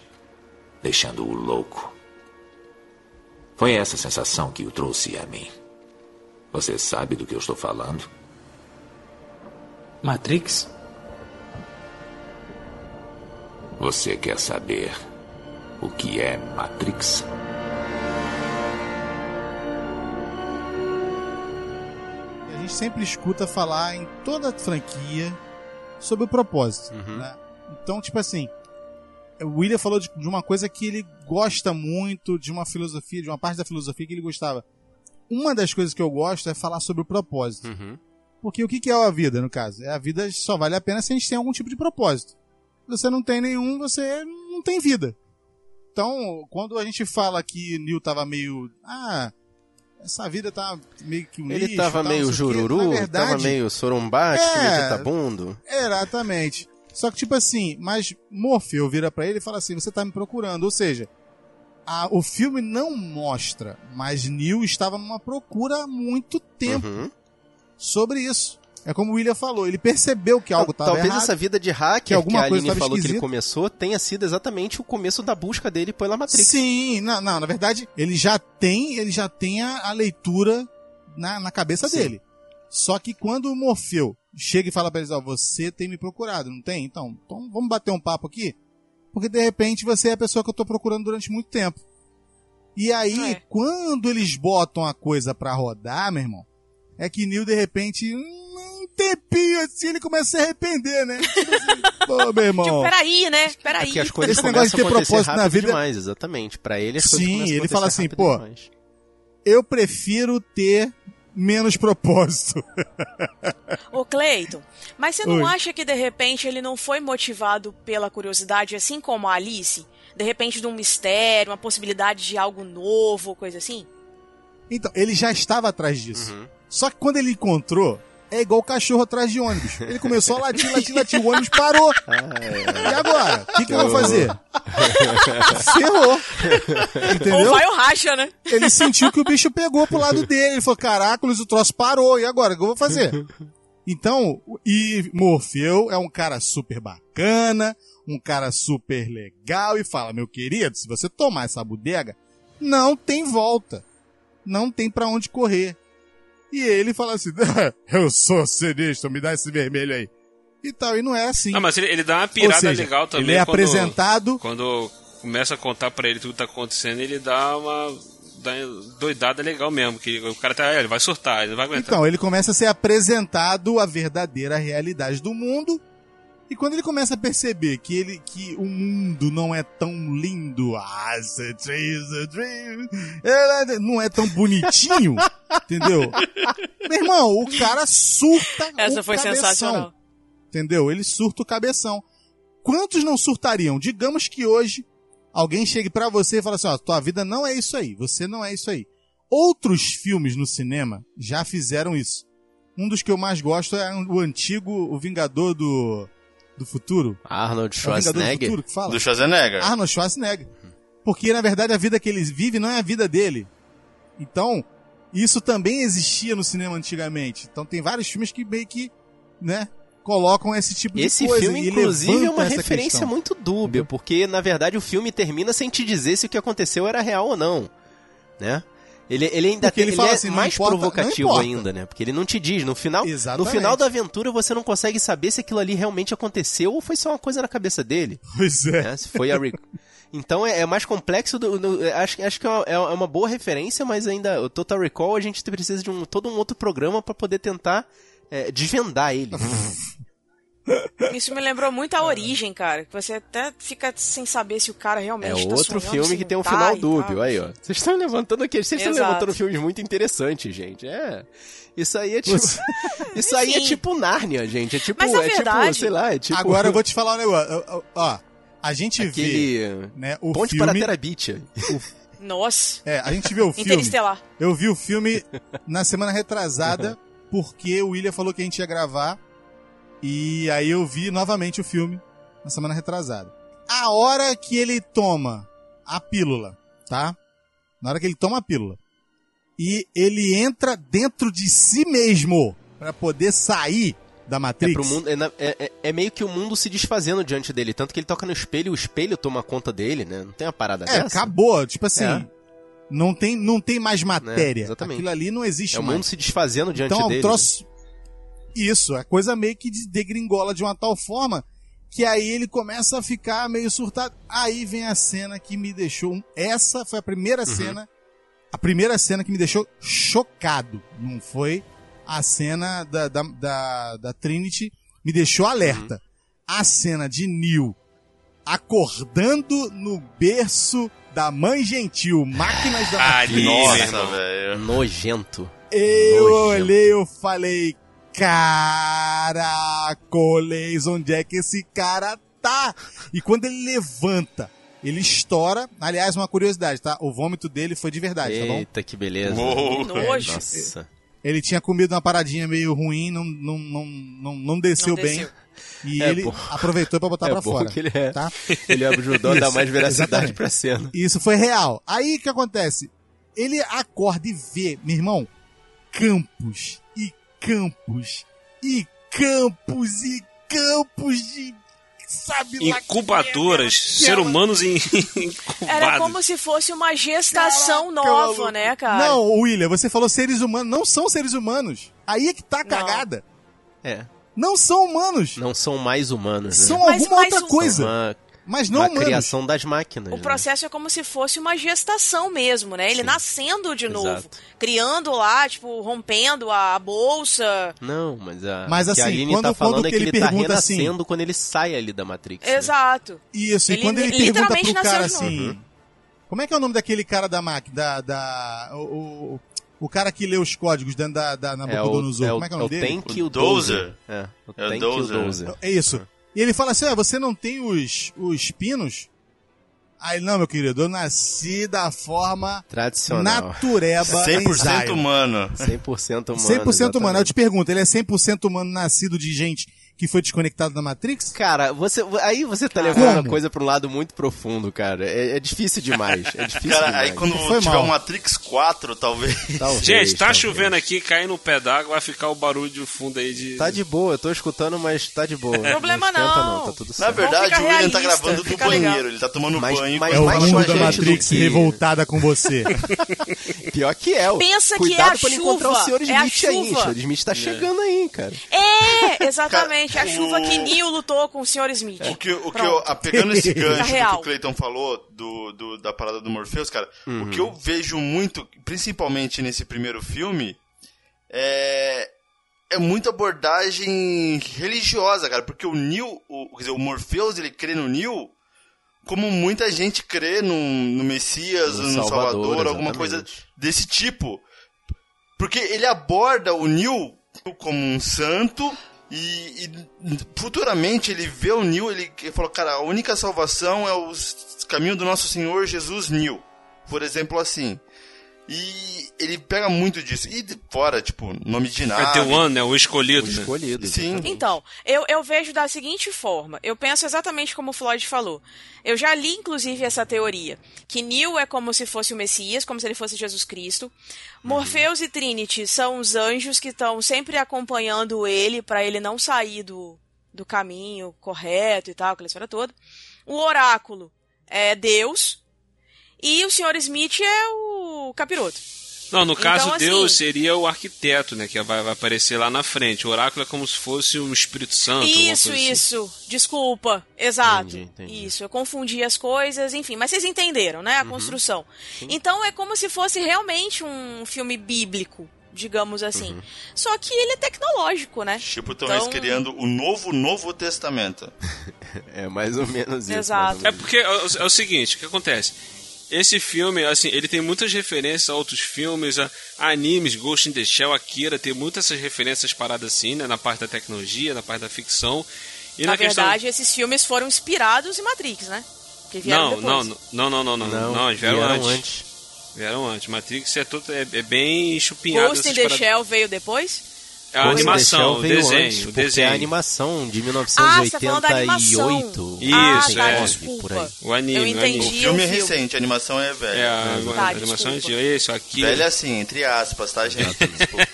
deixando-o louco. Foi essa sensação que o trouxe a mim. Você sabe do que eu estou falando? Matrix? Você quer saber o que é Matrix? A gente sempre escuta falar em toda a franquia sobre o propósito. né? Então, tipo assim, o William falou de, de uma coisa que ele gosta muito, de uma filosofia, de uma parte da filosofia que ele gostava. Uma das coisas que eu gosto é falar sobre o propósito. Uhum. Porque o que que é a vida, no caso? É a vida só vale a pena se a gente tem algum tipo de propósito. Se você não tem nenhum, você não tem vida. Então, quando a gente fala que Neil tava meio. Ah, essa vida tá meio que um Ele lixo, tava meio jururu, verdade, tava meio sorumbático, É. meio vagabundo. Exatamente. Só que, tipo assim, mas Morfeu vira pra ele e fala assim: você tá me procurando. Ou seja, a- o filme não mostra, mas Neil estava numa procura há muito tempo Uhum. sobre isso. É como o William falou, ele percebeu que algo estava Talvez errado. essa vida de hacker que, alguma a coisa Aline tava falou que ele começou tenha sido exatamente o começo da busca dele pela Matrix. Sim, não, não, na verdade, ele já tem, ele já tem a, a leitura na, na cabeça Sim. dele. Só que quando o Morfeu chega e fala pra eles, ó, você tem me procurado, não tem? Então, então vamos bater um papo aqui? Porque de repente você é a pessoa que eu tô procurando durante muito tempo. E aí, É. quando eles botam a coisa pra rodar, meu irmão, é que Neil de repente, um um tempinho assim, ele começa a se arrepender, né? Tipo assim, Pô, meu irmão. Tipo, peraí, né? É Peraí. porque as coisas Esse negócio de ter propósito na rápido vida- demais, exatamente. Pra ele as Sim, ele fala assim, pô, demais. eu prefiro ter menos propósito. Ô, Cleiton, mas você não Oi. acha que de repente ele não foi motivado pela curiosidade, assim como a Alice? De repente de um mistério, uma possibilidade de algo novo, coisa assim? Então, ele já estava atrás disso. Uhum. Só que quando ele encontrou, é igual o cachorro atrás de ônibus. Ele começou a latir, latir, latir, o ônibus parou. Ah, E agora? O que, que eu vou fazer? Ferrou. Ou Entendeu? vai ou racha, né? Ele sentiu que o bicho pegou pro lado dele. Ele falou: Caracoles, o troço parou. E agora? O que eu vou fazer? Então, e Morfeu é um cara super bacana, um cara super legal e fala: Meu querido, se você tomar essa bodega, não tem volta. Não tem pra onde correr. E ele fala assim: Eu sou sinistro, me dá esse vermelho aí. E tal, e não é assim. Não, mas ele, ele dá uma pirada seja, legal também. ele é quando- apresentado. Quando começa a contar pra ele tudo que tá acontecendo, ele dá uma. da doidada legal mesmo. Que o cara tá, ele vai surtar, ele não vai aguentar. Então, ele começa a ser apresentado a verdadeira realidade do mundo. E quando ele começa a perceber que ele que o mundo não é tão lindo, ah, such is a dream, não é tão bonitinho, entendeu? Meu irmão, o cara surta Essa o foi cabeção, sensacional. Entendeu? Ele surta o cabeção. Quantos não surtariam? Digamos que hoje alguém chegue pra você e fale assim, ó, tua vida não é isso aí, você não é isso aí. Outros filmes no cinema já fizeram isso. Um dos que eu mais gosto é o antigo O Vingador do, do Futuro. Arnold É o Vingador do Schwarzenegger. Futuro que fala? Do Schwarzenegger. Arnold Schwarzenegger. Porque, na verdade, a vida que ele vive não é a vida dele. Então, isso também existia no cinema antigamente. Então, tem vários filmes que meio que, né, colocam esse tipo Esse de coisa. filme, e inclusive, é uma referência questão. muito dúbia, porque, na verdade, o filme termina sem te dizer se o que aconteceu era real ou não, né? Ele, ele ainda Porque ele tem- fala é assim, mais importa- provocativo ainda, né? Porque ele não te diz. No final, no final da aventura, você não consegue saber se aquilo ali realmente aconteceu ou foi só uma coisa na cabeça dele. Pois é. né? Se foi a re- Então é, é mais complexo. Do, do- acho, acho que é uma, é uma boa referência, mas ainda o Total Recall a gente precisa de um, todo um outro programa para poder tentar é, desvendar ele. Isso me lembrou muito a origem, cara. Que você até fica sem saber se o cara realmente É tá outro sonhando, filme que tem um tá final dúbio. Aí, ó. Vocês estão levantando aqui. Vocês estão levantando filmes muito interessantes, gente. É. Isso aí é tipo. isso aí é Enfim. tipo Nárnia, gente. É tipo. Mas, é tipo, verdade- sei lá, é tipo. Agora eu vou te falar um negócio. Ó, a gente vê, Aquele. né, o Ponte filme... para Terabitia. Nossa. É, a gente vê o filme... Interestelar. Eu vi o filme na semana retrasada porque o William falou que a gente ia gravar e aí eu vi novamente o filme na semana retrasada. A hora que ele toma a pílula, tá? Na hora que ele toma a pílula e ele entra dentro de si mesmo pra poder sair da É, Matrix. pro mundo, é, é- é- é meio que o mundo se desfazendo diante dele. Tanto que ele toca no espelho e o espelho toma conta dele, né? Não tem uma parada É, dessa? acabou. Tipo assim, É. não, tem, não tem mais matéria. exatamente. Aquilo ali não existe É o mais. mundo se desfazendo diante Então é um dele. troço. Isso, a coisa meio que degringola de uma tal forma que aí ele começa a ficar meio surtado. Aí vem a cena que me deixou. Essa foi a primeira Uhum. cena. A primeira cena que me deixou chocado. Não foi a cena da, da, da, da Trinity. Me deixou alerta. Uhum. A cena de Neil acordando no berço da mãe gentil, máquinas da Ali, meu Nossa, velho. Nojento. eu Nojento. olhei, eu falei, caracoles, onde é que esse cara tá? E quando ele levanta, ele estoura. Aliás, uma curiosidade, tá? O vômito dele foi de verdade, tá bom? Eita, que beleza. Uou. Nojo. Nossa. Ele tinha comido uma paradinha meio ruim, não, não, não, não, não desceu Não bem. desceu. E É ele bom. aproveitou pra botar é pra bom fora. que ele é. Tá? Ele ajudou a dar mais veracidade pra cena. Isso foi real. Aí o que acontece? Ele acorda e vê, meu irmão, campos campos e campos e campos de. Sabe lá que Incubadoras, merda, ser humanos em Era como se fosse uma gestação Caraca, nova, né, cara? Não, William, você falou seres humanos. Não são seres humanos. Aí é que tá a Não. cagada. É. Não são humanos. Não são mais humanos, né? São Mas- alguma outra o- coisa. Uma, Mas não humanos. criação das máquinas. O né? processo é como se fosse uma gestação mesmo, né? Ele Sim. nascendo de novo. Exato. Criando lá, tipo, rompendo a bolsa. Não, mas a Mas, o que a assim, Aline quando- tá falando quando é que ele ele tá pergunta assim- renascendo quando ele sai ali da Matrix. né? Exato. Isso, e Ele quando ele pergunta literalmente pro nasceu cara de novo. assim. Como é que é o nome daquele cara da máquina? Da. da o, o, o cara que lê os códigos dentro da, da É o, Nabucodonosor. é o, Como é que é o é o nome dele? Tank e o Dozer. É, o É o Tank e o Dozer. Dozer. É isso. E ele fala assim: ah, você não tem os, os pinos? Aí, não, meu querido, eu nasci da forma Tradicional. natureba em 100% Zion. humano. 100% humano. 100% humano. Eu te pergunto, ele é 100% humano nascido de gente que foi desconectada da Matrix? Cara, você, aí você tá Como? levando a coisa pra um lado muito profundo, cara. É, é difícil demais. É difícil Cara, demais. aí quando Foi tiver mal. o Matrix 4, talvez. Talvez, Gente, tá talvez. chovendo aqui, caindo no pé d'água, vai ficar o barulho de fundo aí de. Tá de boa, eu tô escutando, mas tá de boa. Problema esquenta não. tá tudo Na certo. verdade, ficar o William tá gravando do banheiro, legal. ele tá tomando Mas- banho. mas É o mundo da. Matrix que- revoltada com você. Pior que é. Pensa que Cuidado é a pra não encontrar o chuva, Senhor é Smith aí. chuva. O Senhor Smith tá chegando aí, cara. É, Cara, exatamente. Exatamente, a chuva que Neil lutou com o Sr. Smith. O que, o que eu, pegando esse gancho do que real. o Clayton falou do, do- da parada do Morpheus, cara, Uhum. o que eu vejo muito, principalmente nesse primeiro filme, é, é muita abordagem religiosa, cara, porque o Neo, o, quer dizer, o Morpheus, ele crê no Neo como muita gente crê no, no Messias, No no, Salvador, Salvador, alguma coisa desse tipo. Porque ele aborda o Neo como um santo e, e futuramente ele vê o Neo, ele, falou, cara, a única salvação é o caminho do nosso Senhor Jesus Neo. Por exemplo, assim. E ele pega muito disso. E de fora, tipo, nome de É nave. The One, né? O escolhido. O né? escolhido. Sim. exatamente. Então, eu, eu vejo da seguinte forma. Eu penso exatamente como o Floyd falou. Eu já li, inclusive, essa teoria. Que Neil é como se fosse o Messias, como se ele fosse Jesus Cristo. Morpheus e Trinity são os anjos que estão sempre acompanhando ele para ele não sair do, do caminho correto e tal, aquela história toda. O oráculo é Deus. E o Sr. Smith é o capiroto. Não, no caso, Então, assim- Deus seria o arquiteto, né? Que vai, vai aparecer lá na frente. O oráculo é como se fosse um Espírito Santo. Isso, coisa assim. isso. Desculpa. Exato. Entendi, entendi. Isso, eu confundi as coisas, enfim. Mas vocês entenderam, né? A Uhum. construção. Então é como se fosse realmente um filme bíblico, digamos assim. Uhum. Só que ele é tecnológico, né? Tipo, estão Então- criando o novo Novo Testamento. É mais ou menos isso. Exato. ou É menos. porque é o, é o seguinte, o que acontece? Esse filme, assim, ele tem muitas referências a outros filmes, a, a animes, Ghost in the Shell, Akira, tem muitas essas referências paradas assim, né? Na parte da tecnologia, na parte da ficção. E Na na, questão... verdade, esses filmes foram inspirados em Matrix, né? Que vieram Não, depois. não, não, não, não, não, não, Não, eles vieram, vieram antes. Vieram antes. Matrix é, todo, é, é bem chupinhado. Ghost in the paradas. Shell veio depois? É a animação, o veio desenho, antes, o porque desenho. é a animação de Ah, você tá falando da animação. 1988. ah, Isso, tá, é. Por desculpa. aí. O anime, Eu o entendi. anime. O filme o é recente, a animação é velha. É, a, Tá, a animação é de isso, aqui. Velha assim, entre aspas, tá, gente? Desculpa.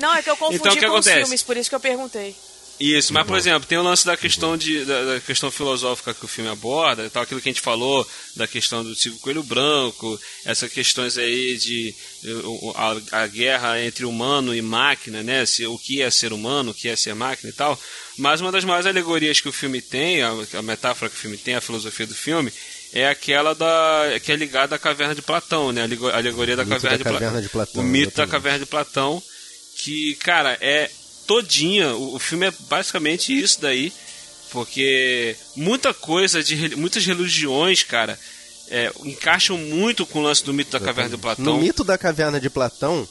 Não, é que eu confundi Então, o que com os acontece? filmes, por isso que eu perguntei. Isso, mas por exemplo, tem o lance da questão de da, da questão filosófica que o filme aborda, tal, aquilo que a gente falou da questão do Silvio Coelho Branco, essas questões aí de uh, a, a guerra entre humano e máquina, né? Se, o que é ser humano, o que é ser máquina e tal. Mas uma das maiores alegorias que o filme tem, a, a metáfora que o filme tem, a filosofia do filme, é aquela da que é ligada à caverna de Platão, né? A alego- a alegoria da caverna, da de, caverna de Platão, O mito da exatamente. caverna de Platão, que, cara, é todinha, o, o filme é basicamente isso daí, porque muita coisa de muitas religiões, cara, é, encaixam muito com o lance do mito da caverna de Platão. No mito da caverna de Platão,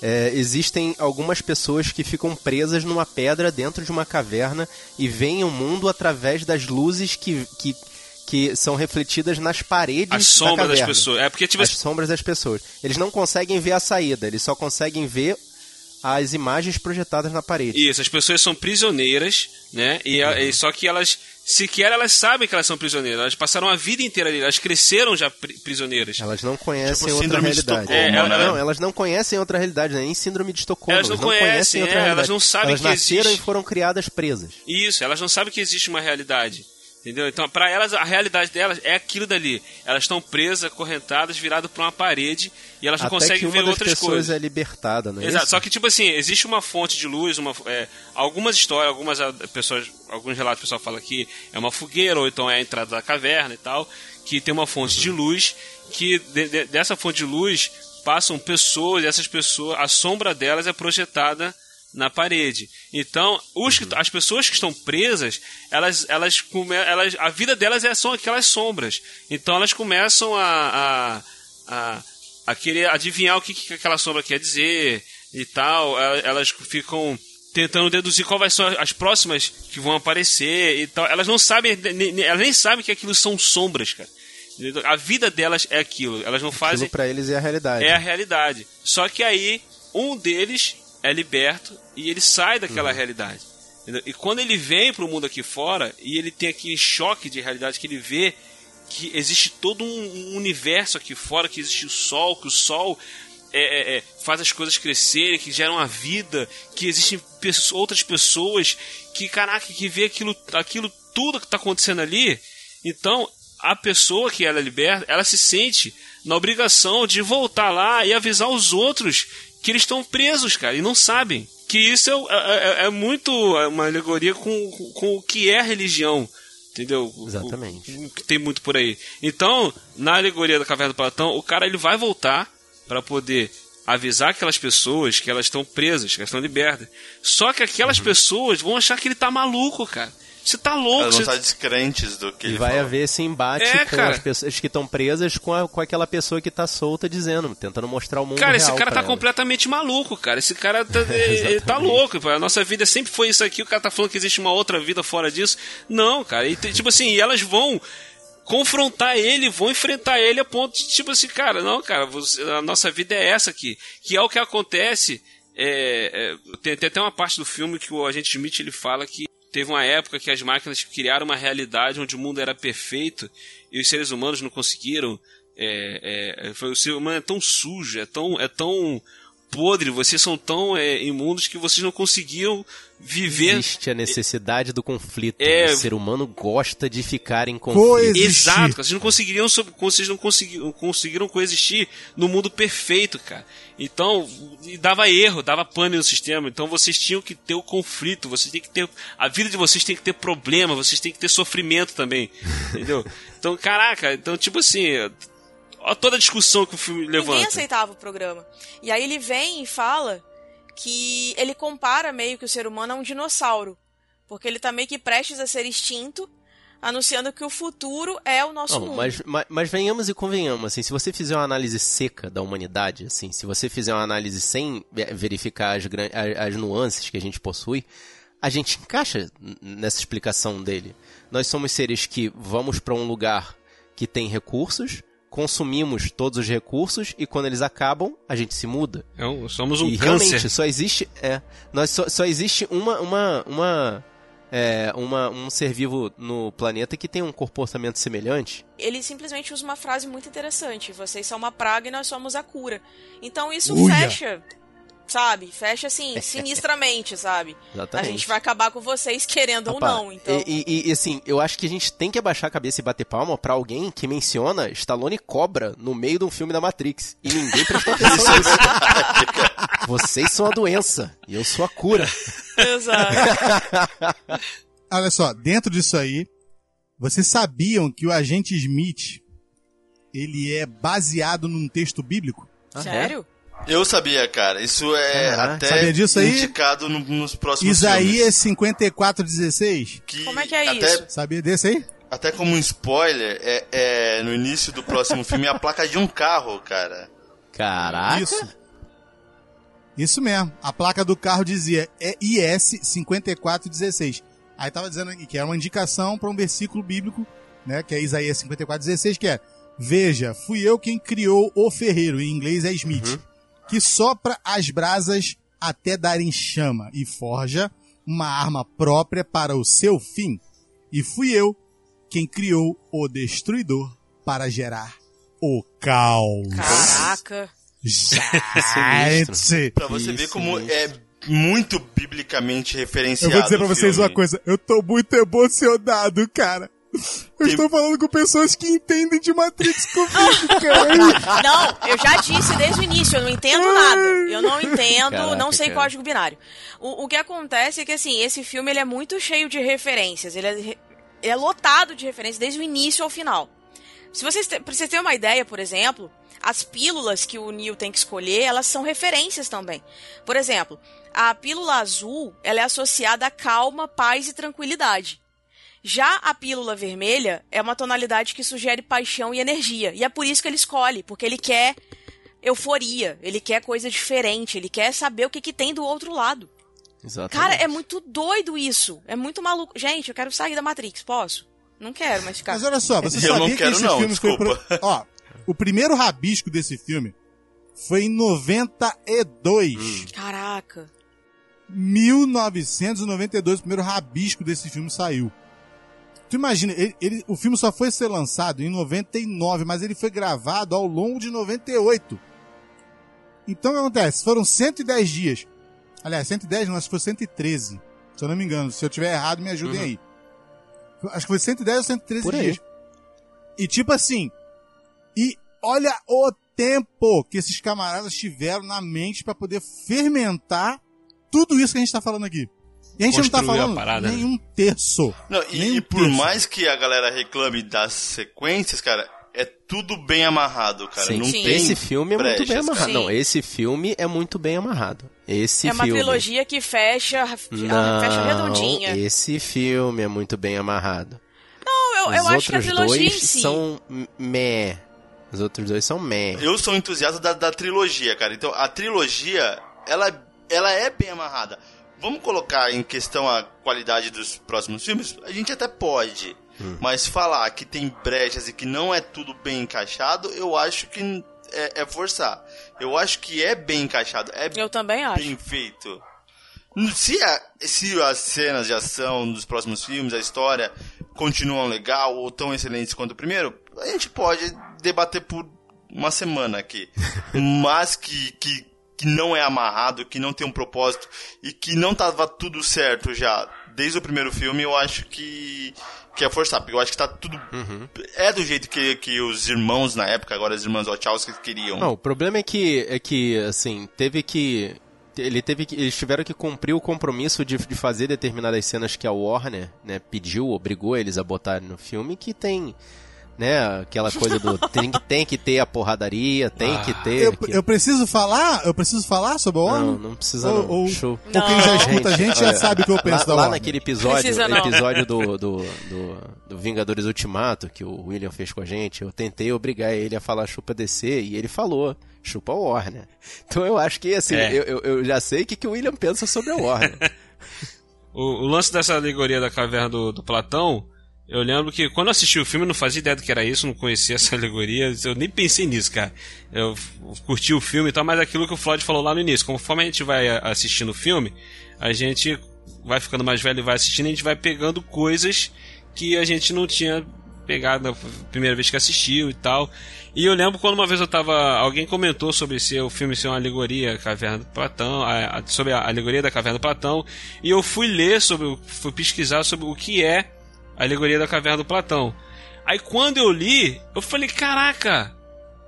é, existem algumas pessoas que ficam presas numa pedra dentro de uma caverna e veem o mundo através das luzes que, que, que são refletidas nas paredes a sombra da das caverna. pessoas. É porque tipo As assim, sombras das pessoas. Eles não conseguem ver a saída, eles só conseguem ver as imagens projetadas na parede. Isso, as pessoas são prisioneiras, né? E, a- e só que elas sequer elas sabem que elas são prisioneiras. Elas passaram a vida inteira ali, elas cresceram já pri- prisioneiras. Elas não conhecem Tipo outra síndrome de realidade. Estocolmo, É, né? Não, elas não conhecem outra realidade, né? nem síndrome de Estocolmo. Elas não conhecem, outra é, realidade. elas não sabem elas que nasceram existe. e foram criadas presas. Isso, elas não sabem que existe uma realidade. Entendeu? Então, pra elas, a realidade delas é aquilo dali. Elas estão presas, acorrentadas, viradas pra uma parede e elas não Até conseguem que uma ver das outras coisas. é libertada, não é Exato, isso? só que tipo assim, existe uma fonte de luz, uma, é, algumas histórias, algumas ah, pessoas, alguns relatos o pessoal fala que é uma fogueira ou então é a entrada da caverna e tal, que tem uma fonte de luz, que de- de- dessa fonte de luz passam pessoas, e essas pessoas, a sombra delas é projetada na parede. Então, os que- as pessoas que estão presas, elas, elas, elas, a vida delas é, são aquelas sombras. Então, elas começam a, a, a, a querer adivinhar o que, que aquela sombra quer dizer e tal. El- Elas ficam tentando deduzir qual vai ser as próximas que vão aparecer e tal. Elas não sabem, elas nem sabem que aquilo são sombras, cara. A vida delas é aquilo. Elas não fazem Aquilo pra eles é a realidade. é a realidade. Só que aí um deles é liberto e ele sai daquela Uhum. realidade. Entendeu? E quando ele vem pro mundo aqui fora e ele tem aquele choque de realidade que ele vê que existe todo um universo aqui fora, que existe o sol, que o sol é, é, é, faz as coisas crescerem, que geram a vida, que existem pesso- outras pessoas que, caraca, que vê aquilo, aquilo tudo que está acontecendo ali. Então, a pessoa que ela é liberta, ela se sente na obrigação de voltar lá e avisar os outros que eles estão presos, cara, e não sabem. Que isso é, é, é muito uma alegoria com, com, com o que é religião. Entendeu? Exatamente. O, o, que tem muito por aí. Então, na alegoria da Caverna do Platão, o cara ele vai voltar para poder avisar aquelas pessoas que elas estão presas, que elas estão libertas. Só que aquelas uhum. pessoas vão achar que ele tá maluco, cara. Você tá louco. Elas vão estar descrentes do que E ele vai fala. haver esse embate É, com cara. as pessoas que estão presas com, a- com aquela pessoa que tá solta dizendo, tentando mostrar o mundo Cara, real esse cara tá ela. completamente maluco, cara. Esse cara tá, ele- ele tá louco. A nossa vida sempre foi isso aqui. O cara tá falando que existe uma outra vida fora disso. Não, cara. E, tipo assim, e elas vão confrontar ele, vão enfrentar ele a ponto de, tipo assim, cara, não, cara, você- a nossa vida é essa aqui. Que é o que acontece. é, é, tem, tem até uma parte do filme que o agente Smith ele fala que teve uma época que as máquinas criaram uma realidade onde o mundo era perfeito e os seres humanos não conseguiram. É, é, foi, o ser humano é tão sujo, é tão, é tão podre, vocês são tão é, imundos que vocês não conseguiam viver. Existe a necessidade do conflito. É. O ser humano gosta de ficar em conflito. Coexistir. Exato, vocês não conseguiriam, vocês não conseguiram, conseguiram coexistir no mundo perfeito, cara. Então, e dava erro, dava pane no sistema. Então vocês tinham que ter o conflito, vocês têm que ter. A vida de vocês tem que ter problema, vocês têm que ter sofrimento também. Entendeu? Então, caraca, então, tipo assim. Olha toda a discussão que o filme Ninguém levanta. aceitava o programa. E aí ele vem e fala que ele compara meio que o ser humano a um dinossauro. Porque ele tá meio que prestes a ser extinto, anunciando que o futuro é o nosso Não, mundo. mas, mas, mas venhamos e convenhamos, assim, se você fizer uma análise seca da humanidade, assim, se você fizer uma análise sem ve- verificar as, as nuances que a gente possui, a gente encaixa nessa explicação dele. Nós somos seres que vamos para um lugar que tem recursos, consumimos todos os recursos e quando eles acabam, a gente se muda. É um- somos um e câncer. realmente só existe é nós só, só existe uma uma uma é, uma um ser vivo no planeta que tem um comportamento semelhante Ele simplesmente usa uma frase muito interessante: vocês são uma praga e nós somos a cura. Então isso Uia. fecha, sabe? Fecha assim, sinistramente, sabe? Exatamente. A gente vai acabar com vocês querendo ou Rapá, não. Então, e, e- e, assim, eu acho que a gente tem que abaixar a cabeça e bater palma pra alguém que menciona Stallone Cobra no meio de um filme da Matrix. E ninguém prestou atenção nisso. Vocês são a doença e eu sou a cura. exato. Olha só, dentro disso aí, vocês sabiam que o agente Smith ele é baseado num texto bíblico? Sério? Eu sabia, cara. Isso é Caraca. até Sabia disso aí? indicado no- nos próximos Isaías filmes. 54:16. Que Como é que é até, isso? Sabia desse aí? Até como um spoiler, é, é, no início do próximo filme é a placa de um carro, cara. Caraca. Isso. Isso mesmo. A placa do carro dizia é IS 5416. Aí tava dizendo aqui que era uma indicação para um versículo bíblico, né, que é Isaías 54:16, que é: Veja, fui eu quem criou o ferreiro, em inglês é Smith, que sopra as brasas até darem chama e forja uma arma própria para o seu fim. E fui eu quem criou o destruidor para gerar o caos. Caraca. Gente! Pra você ver como é muito biblicamente Eu referenciado. vou dizer pra vocês filme. uma coisa, eu tô muito emocionado, cara. Eu estou falando com pessoas que entendem de Matrix comigo, cara. Não, eu já disse desde o início, eu não entendo nada. Eu não entendo, Caraca, não sei cara. código binário. O, o que acontece é que, assim, esse filme ele é muito cheio de referências. Ele é, ele é lotado de referências desde o início ao final. Se vocês, te, pra vocês terem uma ideia, por exemplo, as pílulas que o Neo tem que escolher, elas são referências também. Por exemplo, a pílula azul, ela é associada a calma, paz e tranquilidade. Já a pílula vermelha é uma tonalidade que sugere paixão e energia. E é por isso que ele escolhe, porque ele quer euforia, ele quer coisa diferente, ele quer saber o que, que tem do outro lado. Exatamente. Cara, é muito doido isso. É muito maluco. Gente, eu quero sair da Matrix, posso? Não quero mais ficar. Mas olha só, você Eu sabia não que quero esse não, filme foi... pro- Ó, o primeiro rabisco desse filme foi em 92. Caraca. 1992, o primeiro rabisco desse filme saiu. Tu imagina, ele, ele- o filme só foi ser lançado em 99, mas ele foi gravado ao longo de 98. Então o que acontece? Foram 110 dias. Aliás, 110 não, acho que foi 113. Se eu não me engano. Se eu tiver errado, me ajudem aí. Acho que foi 110 ou 113 Por aí. dias. E tipo assim, e olha o tempo que esses camaradas tiveram na mente para poder fermentar tudo isso que a gente tá falando aqui. E a gente não tá falando parada, né? nenhum terço. Não, e, Nem e por terço. mais que a galera reclame das sequências, cara, é tudo bem amarrado, cara. Sim. Não Sim. tem Esse filme é muito bem brechas, amarrado. Sim. Não, esse filme é muito bem amarrado. Esse é uma filme. trilogia que fecha, Não, fecha redondinha. esse filme é muito bem amarrado. Não, eu, eu Os acho que a outros trilogia em dois si. são meh. Os outros dois são meh. Eu sou entusiasta da, da trilogia, cara. Então, a trilogia, ela, ela é bem amarrada. Vamos colocar em questão a qualidade dos próximos filmes? A gente até pode. Hum. Mas falar que tem brechas e que não é tudo bem encaixado, eu acho que é, é forçar. Eu acho que é bem encaixado, é Eu também acho. bem feito. Se, a- se as cenas de ação dos próximos filmes, a história, continuam legal ou tão excelentes quanto o primeiro, a gente pode debater por uma semana aqui. Mas que, que, que não é amarrado, que não tem um propósito e que não tava tudo certo já desde o primeiro filme, eu acho que, que é forçar, porque eu acho que tá tudo. É do jeito que, que os irmãos na época, agora as irmãs Wachowski queriam. Não, o problema é que, é que assim, teve que. Ele teve que, eles tiveram que cumprir o compromisso de, de fazer determinadas cenas que a Warner né, pediu, obrigou eles a botarem no filme, que tem né, aquela coisa do tem, que- tem que ter a porradaria, tem que ter. Eu, eu preciso falar? Eu preciso falar sobre o Não, Warner? não precisa Ou- não. ou- Show. Ou quem já escuta a gente já sabe o que eu penso lá, da lá Warner. naquele episódio, Precisa não. episódio do, do, do, do Vingadores Ultimato, que o William fez com a gente, eu tentei obrigar ele a falar chupa DC e ele falou chupa Warner. Então eu acho que, assim, É. eu, eu, eu já sei o que, que o William pensa sobre a Warner. O, o lance dessa alegoria da caverna do, do Platão, eu lembro que quando eu assisti o filme não fazia ideia do que era isso, não conhecia essa alegoria, eu nem pensei nisso, cara. Eu curti o filme e tal, mas aquilo que o Floyd falou lá no início, conforme a gente vai a- assistindo o filme, a gente vai ficando mais velho e vai assistindo, a gente vai pegando coisas que a gente não tinha pegado na primeira vez que assistiu e tal. E eu lembro quando uma vez eu tava. Alguém comentou sobre se o filme ser uma alegoria Caverna do Platão, a- a- sobre a alegoria da Caverna do Platão, e eu fui ler sobre, fui pesquisar sobre o que é a alegoria da Caverna do Platão. Aí quando eu li, eu falei, caraca,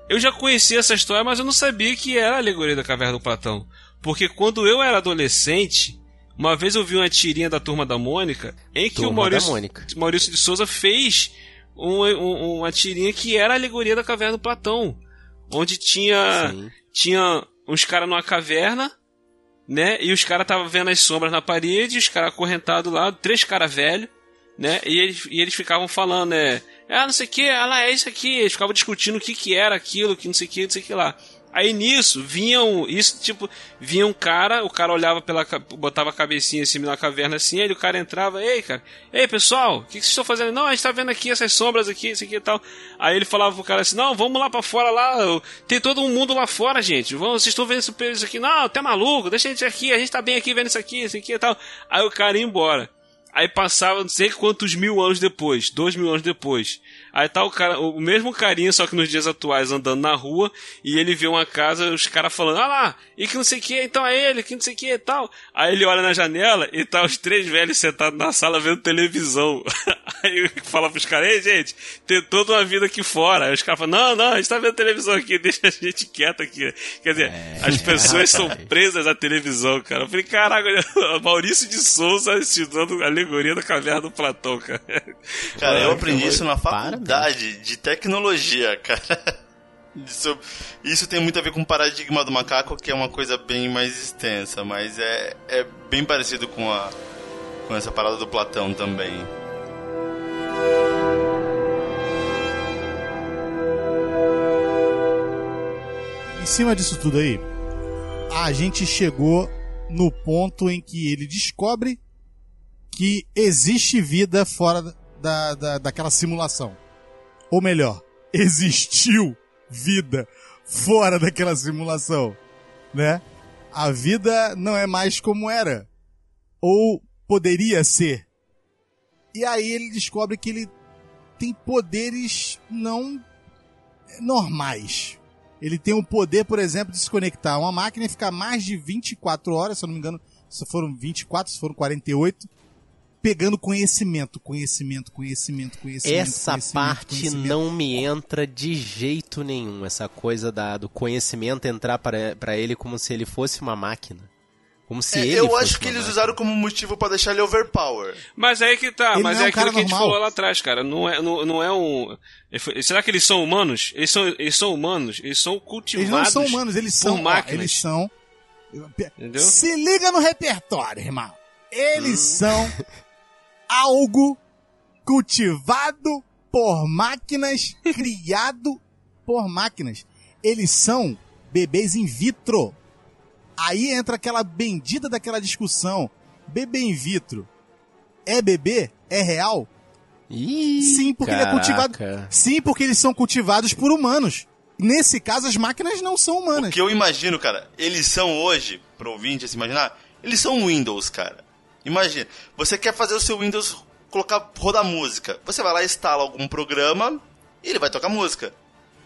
eu já conhecia essa história, mas eu não sabia que era a alegoria da Caverna do Platão. Porque quando eu era adolescente, uma vez eu vi uma tirinha da Turma da Mônica, em que Turma o Maurício. Maurício de Souza fez um- um- uma tirinha que era a alegoria da Caverna do Platão. Onde tinha, Sim. tinha uns caras numa caverna, né? E os caras estavam vendo as sombras na parede, os caras acorrentados lá, três caras velhos, né? E eles, e eles ficavam falando, né? Ah, não sei o que, ah lá, é isso aqui. Eles ficavam discutindo o que que era aquilo, que não sei o que, não sei o que lá. Aí nisso, vinham, isso tipo, vinha um cara, o cara olhava pela, botava a cabecinha assim na caverna assim, aí o cara entrava, ei cara, ei pessoal, o que, que vocês estão fazendo? Não, a gente tá vendo aqui essas sombras aqui, isso aqui e tal. Aí ele falava pro cara assim, não, vamos lá pra fora lá, tem todo um mundo lá fora, gente, vamos, vocês estão vendo isso aqui? Não, tá maluco, deixa a gente aqui, a gente tá bem aqui vendo isso aqui, isso aqui e tal. Aí o cara ia embora. Aí passava não sei quantos mil anos depois, dois mil anos depois. Aí tá o cara, o mesmo carinha, só que nos dias atuais, andando na rua, e ele vê uma casa, os caras falando, ah lá, e que não sei o que, então é ele, que não sei o que e tal. Aí ele olha na janela e tá os três velhos sentados na sala vendo televisão. Aí fala pros caras, ei gente, tem toda uma vida aqui fora. Aí os caras falam, não, não, a gente tá vendo televisão aqui, deixa a gente quieto aqui. Quer dizer, as pessoas são presas à televisão, cara. Eu falei, caraca, Maurício de Souza estudando a alegoria da caverna do Platão, cara. Cara, eu aprendi isso na para, de tecnologia, cara. Isso, isso tem muito a ver com o paradigma do macaco, que é uma coisa bem mais extensa, mas é, é bem parecido com, a, com essa parada do Platão também. Em cima disso tudo aí, a gente chegou no ponto em que ele descobre que existe vida fora da, da, daquela simulação. Ou melhor, existiu vida fora daquela simulação, né? A vida não é mais como era. Ou poderia ser. E aí ele descobre que ele tem poderes não normais. Ele tem o poder, por exemplo, de se conectar a uma máquina e ficar mais de 24 horas, se eu não me engano, se foram 24, se foram 48, pegando conhecimento, conhecimento, conhecimento, conhecimento. Essa conhecimento, parte conhecimento. não me entra de jeito nenhum. Essa coisa da, do conhecimento entrar para para ele como se ele fosse uma máquina. Como se É, ele eu fosse acho que eles máquina. usaram como motivo pra deixar ele overpower. Mas aí que tá, Ele mas não é é um aquilo que normal. Aí que tá, Ele mas é é um aquilo que a gente normal. falou lá Ele atrás, que a gente cara falou lá atrás, cara. Não é, não, não é um. Será que eles são humanos? Eles são, eles são humanos? Eles são cultivados. Eles não são humanos, eles são. ó, máquinas. eles são. Entendeu? Se liga no repertório, irmão. Eles Hum. são algo cultivado por máquinas, criado por máquinas. Eles são bebês in vitro. Aí entra aquela bendita daquela discussão. Bebê in vitro é bebê? É real? Ih, Sim, porque ele é cultivado. caraca. Sim, porque eles são cultivados por humanos. Nesse caso, as máquinas não são O humanas. que eu imagino, cara, eles são hoje, pro ouvinte se imaginar, eles são Windows, cara. Imagina, você quer fazer o seu Windows colocar rodar música. Você vai lá e instala algum programa e ele vai tocar música.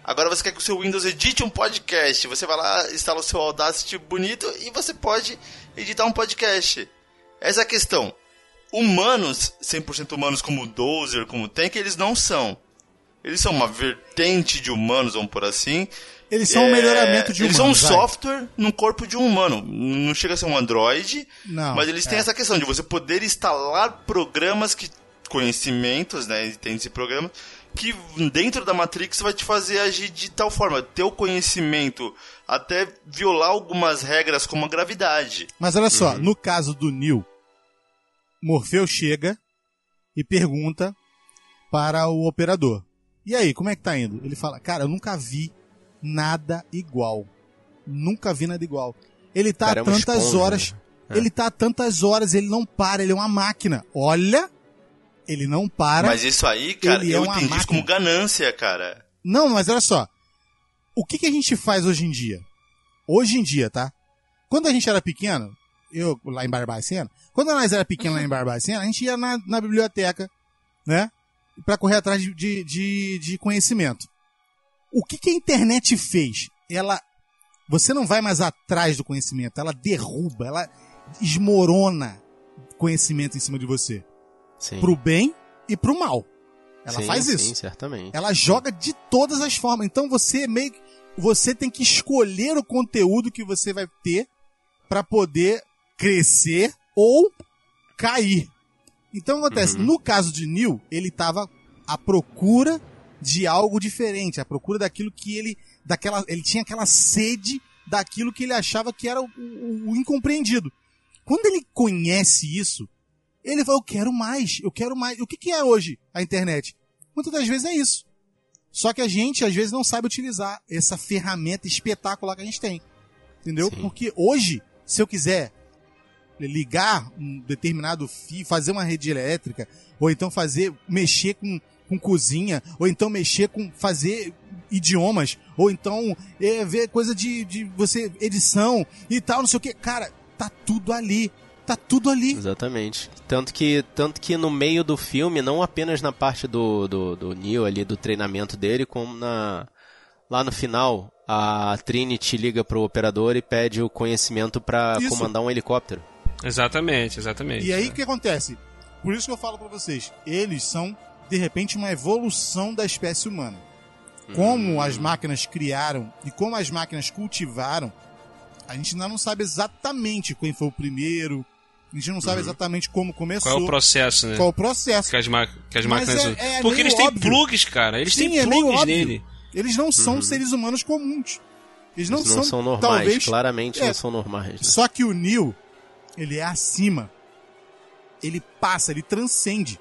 Agora você quer que o seu Windows edite um podcast. Você vai lá, instala o seu Audacity bonito e você pode editar um podcast. Essa é a questão. Humanos, 100% humanos como o Dozer, como o Tank, eles não são. Eles são uma vertente de humanos, vamos por assim. Eles são um melhoramento de Eles humanos, são um vai. software no corpo de um humano. Não chega a ser um Android, Não, mas eles têm é. essa questão de você poder instalar programas que conhecimentos, né, tem esse programa que dentro da Matrix vai te fazer agir de tal forma, ter o conhecimento até violar algumas regras como a gravidade. Mas olha só, Uhum. no caso do Neo, Morfeu chega e pergunta para o operador: E aí, como é que tá indo? Ele fala: Cara, eu nunca vi nada igual. Nunca vi nada igual. Ele tá é há uma tantas esponja, horas. né? Ele tá há tantas horas, ele não para, ele é uma máquina. Olha, ele não para. Mas isso aí, cara, é eu uma entendi isso máquina. como ganância, cara. Não, mas olha só. O que, que a gente faz hoje em dia? Hoje em dia, tá? Quando a gente era pequeno, eu lá em Barbacena, quando nós era pequeno lá em Barbacena, a gente ia na, na biblioteca, né? Pra correr atrás de, de, de, de conhecimento. O que, que a internet fez? Ela. Você não vai mais atrás do conhecimento, ela derruba, ela esmorona conhecimento em cima de você. Sim. Pro bem e pro mal. Ela Sim, faz sim, isso. certamente. Ela joga de todas as formas. Então você meio que- você tem que escolher o conteúdo que você vai ter para poder crescer ou cair. Então acontece, Uhum. no caso de Neil, ele estava à procura de algo diferente, à procura daquilo que ele daquela ele tinha aquela sede daquilo que ele achava que era o, o- o incompreendido. Quando ele conhece isso, ele vai, eu quero mais, eu quero mais. O que, que é hoje a internet? Muitas das vezes é isso. Só que a gente, às vezes, não sabe utilizar essa ferramenta espetacular que a gente tem. Entendeu? Sim. Porque hoje, se eu quiser ligar um determinado fio, fazer uma rede elétrica, ou então fazer, mexer com, com cozinha, ou então mexer com, fazer idiomas, ou então é, ver coisa de, de você, edição e tal, não sei o que. Cara, tá tudo ali. Tá tudo ali. Exatamente. Tanto que, tanto que no meio do filme, não apenas na parte do, do, do Neo ali, do treinamento dele, como na lá no final, a Trinity liga pro operador e pede o conhecimento pra Isso. comandar um helicóptero. Exatamente, exatamente. E aí o que acontece? Por isso que eu falo pra vocês, eles são de repente uma evolução da espécie humana. Como as máquinas criaram e como as máquinas cultivaram, a gente ainda não sabe exatamente quem foi o primeiro, a gente não sabe exatamente como começou, Qual é o processo, né? qual o processo. Que as, ma- que as máquinas é- é Porque eles têm óbvio. plugs, cara. Eles Sim, têm é plugs nele. Eles não são seres humanos comuns. Eles não, Eles não são normais, talvez, claramente é, não são normais. né? Só que o Neo, ele é acima. Ele passa, ele transcende.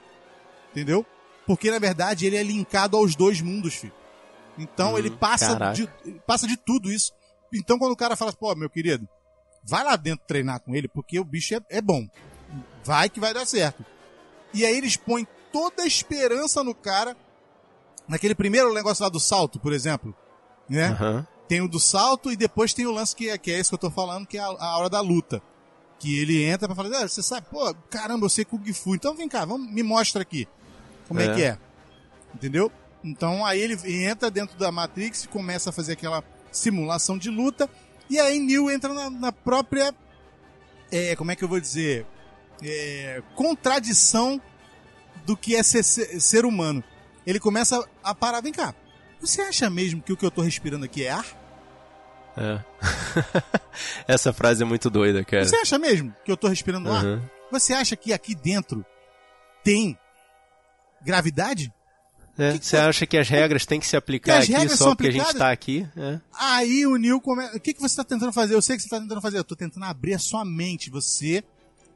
Entendeu? Porque na verdade ele é linkado aos dois mundos, filho. Então Hum, ele passa caraca. de, passa de tudo isso. Então quando o cara fala, pô, meu querido, vai lá dentro treinar com ele, porque o bicho é, é bom. Vai que vai dar certo. E aí eles põem toda a esperança no cara. Naquele primeiro negócio lá do salto, por exemplo. Né? Aham. Tem o do salto e depois tem o lance que é, que é esse que eu tô falando, que é a, a hora da luta. Que ele entra pra falar, ah, você sabe, pô, caramba, eu sei Kung Fu, então vem cá, vamos, me mostra aqui. Como é. É. que é? Entendeu? Então aí ele entra dentro da Matrix e começa a fazer aquela simulação de luta. E aí Neo entra na, na própria. é, como é que eu vou dizer? É, contradição do que é ser, ser, humano. Ele começa a parar, vem cá. Você acha mesmo que o que eu tô respirando aqui é ar? É. Essa frase é muito doida, cara. Você acha mesmo que eu tô respirando ar? Uhum. Você acha que aqui dentro tem gravidade? É, Que que Você acha que as regras têm que se aplicar Que aqui só porque a gente aplicadas? tá aqui? É. Aí o Neil começa. O que, que você tá tentando fazer? Eu sei que você tá tentando fazer. Eu tô tentando abrir a sua mente. Você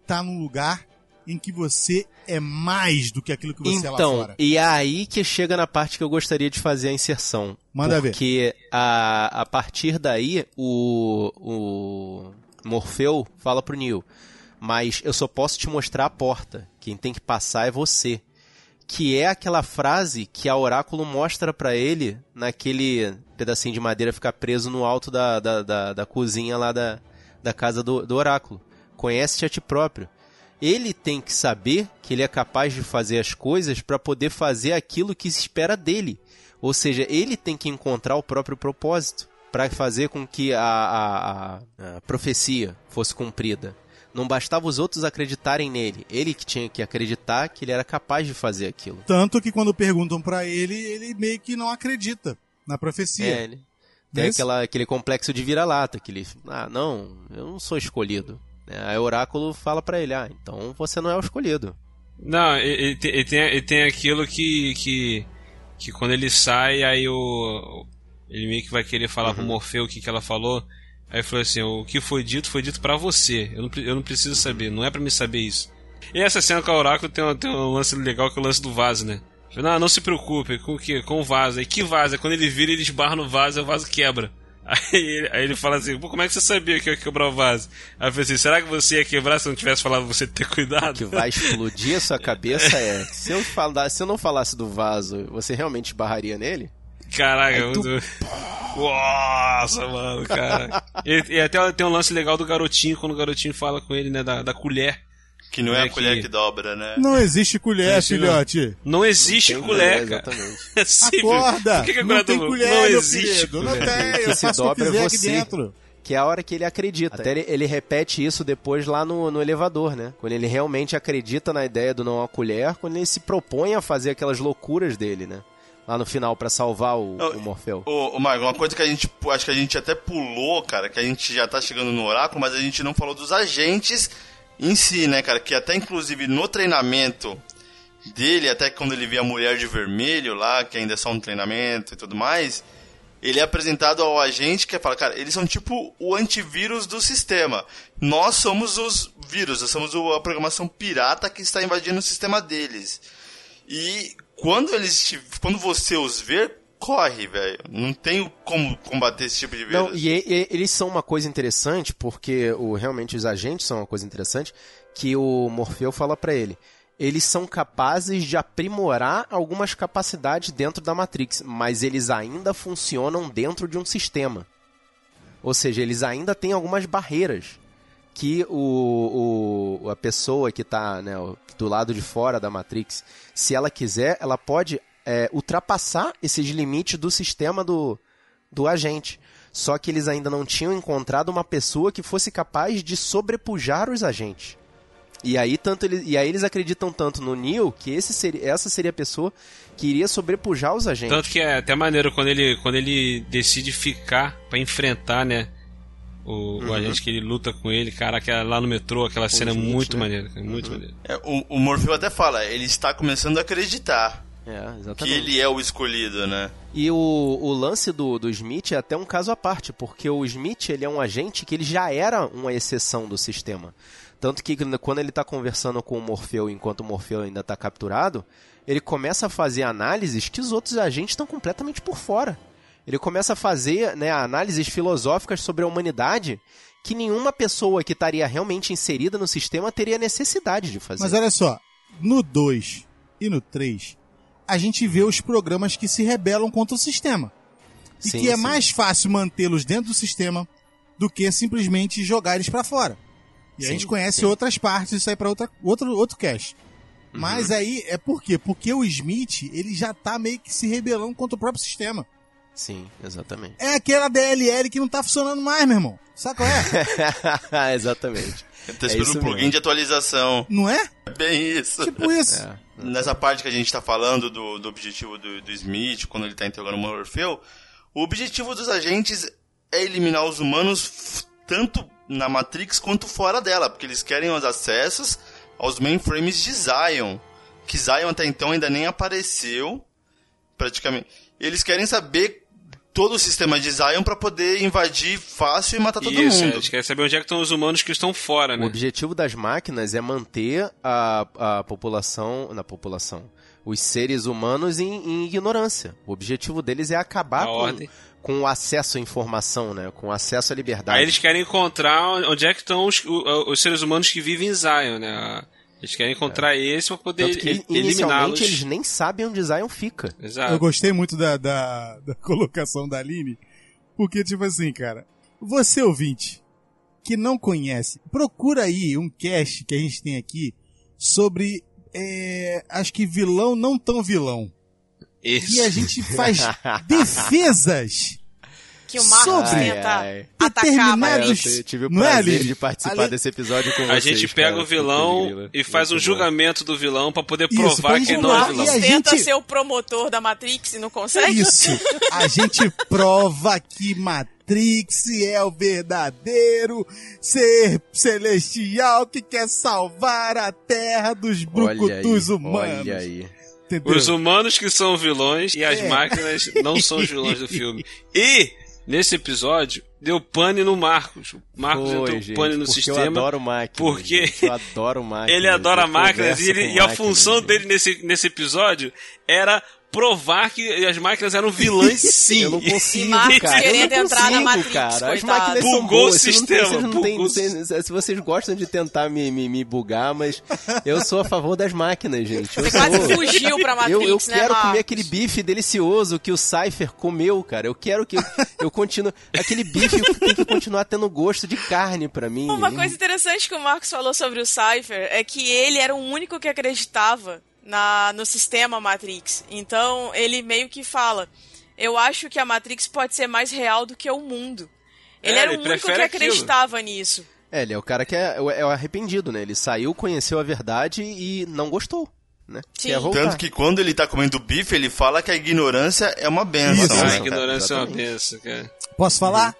tá num lugar em que você é mais do que aquilo que você é lá Então, fora. e é aí que chega na parte que eu gostaria de fazer a inserção. Manda ver. Porque a, a partir daí, o, o Morfeu fala pro Neo, mas eu só posso te mostrar a porta. Quem tem que passar é você. Que é aquela frase que a Oráculo mostra pra ele naquele pedacinho de madeira ficar preso no alto da, da, da, da cozinha lá da, da casa do, do Oráculo. Conhece-te a ti próprio. Ele tem que saber que ele é capaz de fazer as coisas para poder fazer aquilo que se espera dele. Ou seja, ele tem que encontrar o próprio propósito para fazer com que a, a, a- a profecia fosse cumprida. Não bastava os outros acreditarem nele, ele que tinha que acreditar que ele era capaz de fazer aquilo. Tanto que quando perguntam pra ele, ele meio que não acredita na profecia. É, ele tem Mas- aquela, aquele complexo de vira-lata, que ele, ah, não, eu não sou escolhido. É, Aí o oráculo fala pra ele, ah, então você não é o escolhido. Não, ele, tem, ele, tem, ele tem aquilo que, que. que quando ele sai, aí o. Ele meio que vai querer falar Uhum. pro Morfeu o que, que ela falou. Aí falou assim: o que foi dito foi dito pra você. Eu não, eu não preciso saber, não é pra me saber isso. E essa cena com o Oráculo tem um, tem um lance legal que é o lance do vaso, né? Não, não se preocupe, com o quê? Com o vaso. Aí que vaso? Quando ele vira, ele esbarra no vaso e o vaso quebra. Aí ele, aí ele fala assim, pô, como é que você sabia que eu ia quebrar o vaso? Aí eu falei assim, será que você ia quebrar se eu não tivesse falado você ter cuidado? que vai explodir a sua cabeça é se eu, falar, se eu não falasse do vaso, você realmente esbarraria nele? Caraca, Aí tu- muito... Nossa, mano, cara. E, e até tem um lance legal do garotinho, quando o garotinho fala com ele, né, da, da colher. Que não é É a colher que- que dobra, né? Não existe colher, Existe não. filhote. Não existe Tem colher, colher, cara. exatamente. É. Acorda! Por que que não colher tem colher, Não existe querido. Não colher. tem. Que Eu se faço o que é quiser aqui você. dentro. Que é a hora que ele acredita. Até ele, ele repete isso depois lá no, no elevador, né? Quando ele realmente acredita na ideia do não a colher, quando ele se propõe a fazer aquelas loucuras dele, né? Lá no final, pra salvar o, o Morfeu. Ô, Marco, uma coisa que a gente, acho que a gente até pulou, cara, que a gente já tá chegando no oráculo, mas a gente não falou dos agentes em si, né, cara? Que até inclusive no treinamento dele, até quando ele vê a mulher de vermelho lá, que ainda é só um treinamento e tudo mais, ele é apresentado ao agente que fala, cara, eles são tipo o antivírus do sistema. Nós somos os vírus, nós somos a programação pirata que está invadindo o sistema deles. E quando eles te- quando você os ver, corre, velho. Não tem como combater esse tipo de vírus. Não, e, e- eles são uma coisa interessante, porque o, realmente os agentes são uma coisa interessante, que o Morfeu fala pra ele. Eles são capazes de aprimorar algumas capacidades dentro da Matrix, mas eles ainda funcionam dentro de um sistema. Ou seja, eles ainda têm algumas barreiras que o, o- a pessoa que está do lado de fora da Matrix, se ela quiser, ela pode é, ultrapassar esses limites do sistema do, do agente. Só que eles ainda não tinham encontrado uma pessoa que fosse capaz de sobrepujar os agentes. E aí, tanto ele, e aí eles acreditam tanto no Neo que esse seria, essa seria a pessoa que iria sobrepujar os agentes. Tanto que é até maneiro quando ele, quando ele decide ficar pra enfrentar, né? O, o Uhum. agente que ele luta com ele, cara, aquela- lá no metrô, aquela cena é muito né? maneira, cara, muito maneira. É, o, o Morfeu até fala, ele está começando a acreditar É, que ele é o escolhido, né? E o, o lance do, do Smith é até um caso à parte, porque o Smith ele é um agente que ele já era uma exceção do sistema. Tanto que quando ele está conversando com o Morfeu enquanto o Morfeu ainda está capturado, ele começa a fazer análises que os outros agentes estão completamente por fora. Ele começa a fazer né, análises filosóficas sobre a humanidade que nenhuma pessoa que estaria realmente inserida no sistema teria necessidade de fazer. Mas olha só, no 2 e no 3, a gente vê os programas que se rebelam contra o sistema. E Sim, que é sim. mais fácil mantê-los dentro do sistema do que simplesmente jogar eles pra fora. E a Sim, gente conhece outras partes, isso aí pra outra, outro, outro cast. Mas Uhum. aí é por quê? Porque o Smith, ele já tá meio que se rebelando contra o próprio sistema. Sim, exatamente. É aquela DLL que não tá funcionando mais, meu irmão. Sabe qual é? exatamente. Tá É esperando isso um plugin mesmo. de atualização. não é? É bem isso. Tipo isso. É. Nessa parte que a gente tá falando do, do objetivo do, do Smith, quando ele tá interrogando o Morfeu, o objetivo dos agentes é eliminar os humanos tanto na Matrix quanto fora dela, porque eles querem os acessos aos mainframes de Zion, que Zion até então ainda nem apareceu, praticamente. Eles querem saber todo o sistema de Zion pra poder invadir fácil e matar todo Isso, mundo. a gente quer saber onde é que estão os humanos que estão fora, O né? objetivo das máquinas é manter a, a população. Na população. Os seres humanos em, em ignorância. O objetivo deles é acabar A com, ordem. com o acesso à informação, né? Com o acesso à liberdade. Aí eles querem encontrar onde é que estão os, o- os seres humanos que vivem em Zion, né? Eles querem encontrar esse pra poder Tanto que, eliminá-los. eles nem sabem onde Zion fica. Exato. Eu gostei muito da, da, da colocação da Aline, porque, tipo assim, cara, você ouvinte que não conhece, procura aí um cast que a gente tem aqui sobre, é, acho que vilão não tão vilão. Isso. E a gente faz defesas Que o Marcos Sobre- tenta Ai, ai. atacar a Determinados- Eu tive o Não é, prazer de participar Ali- desse episódio com A vocês, gente pega cara. o vilão Puta, e faz um julgamento do vilão pra poder Isso, provar pra que ele não é vilão. E a Tenta gente- ser o promotor da Matrix e não consegue? Isso. A gente prova que Matrix é o verdadeiro ser celestial que quer salvar a terra dos Olha aí, brucutus humanos. olha aí. Entendeu? Os humanos que são vilões e as É. máquinas não são os vilões do filme. E, nesse episódio, deu pane no Marcos. O Marcos Foi, entrou gente, pane no sistema. eu adoro máquinas. porque gente, eu adoro máquinas. Ele adora máquinas e, ele- e a função dele nesse, nesse episódio era provar que as máquinas eram vilãs sim. Eu não consigo, E Marcos cara. eu querendo não entrar na consigo, Matrix, cara. As máquinas são Bugou o boas. vocês não têm- sistema, vocês não têm- bugou o vocês- se vocês gostam de tentar me, me, me bugar, mas eu sou a favor das máquinas, gente. Eu Você quase sou. fugiu pra Matrix, Eu, eu né, quero Marcos? comer aquele bife delicioso que o Cypher comeu, cara. Eu quero que eu, eu continue. Aquele bife tem que continuar tendo gosto de carne pra mim. Uma coisa interessante que o Marcos falou sobre o Cypher é que ele era o único que acreditava na, no sistema Matrix. Então ele meio que fala: Eu acho que a Matrix pode ser mais real do que o mundo. Ele É, era o ele único que prefere aquilo. acreditava nisso. É, ele é o cara que é, é o arrependido, né? Ele saiu, conheceu a verdade e não gostou, né? Tanto que quando ele tá comendo bife, ele fala que a ignorância é uma benção. Isso. Ah, né? a ignorância é uma exatamente. benção, cara. Posso falar?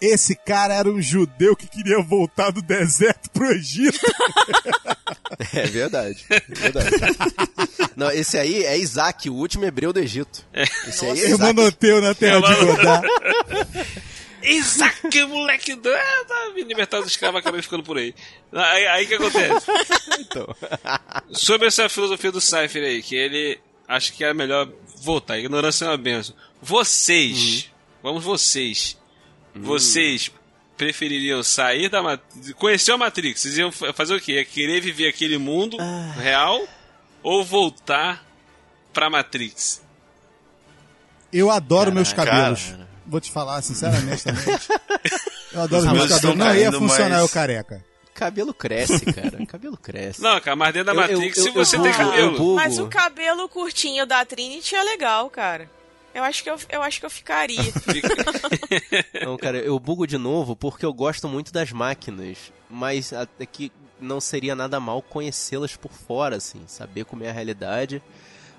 Esse cara era um judeu que queria voltar do deserto pro Egito. É verdade. É verdade. Não, esse aí é Isaac, o último hebreu do Egito. Esse aí é Irmão Isaac. Noteu na terra de Godá. Isaac, moleque do. Ah, tá me libertar dos escravos, acabei ficando por aí. Aí, aí que acontece? Então. Sobre essa filosofia do Cypher aí, que ele acha que é melhor voltar. Ignorância é uma benção. Vocês, vamos vocês, vocês prefeririam sair da Matrix, conhecer a Matrix, vocês iam fa- fazer o quê? Ia querer viver aquele mundo real ou voltar pra Matrix? Eu adoro meus cabelos. cara. Vou te falar sinceramente também. Eu adoro Os meus cabelos. Não ia funcionar mas- eu careca. Cabelo cresce, cara. Cabelo cresce. Não, cara, mas dentro da Eu- Matrix, eu- se eu você bugo, tem cabelo. Mas o cabelo curtinho da Trinity é legal, cara. Eu acho que eu, eu, acho que eu ficaria. Não, cara, eu bugo de novo porque eu gosto muito das máquinas, mas até que não seria nada mal conhecê-las por fora, assim, saber como é a realidade.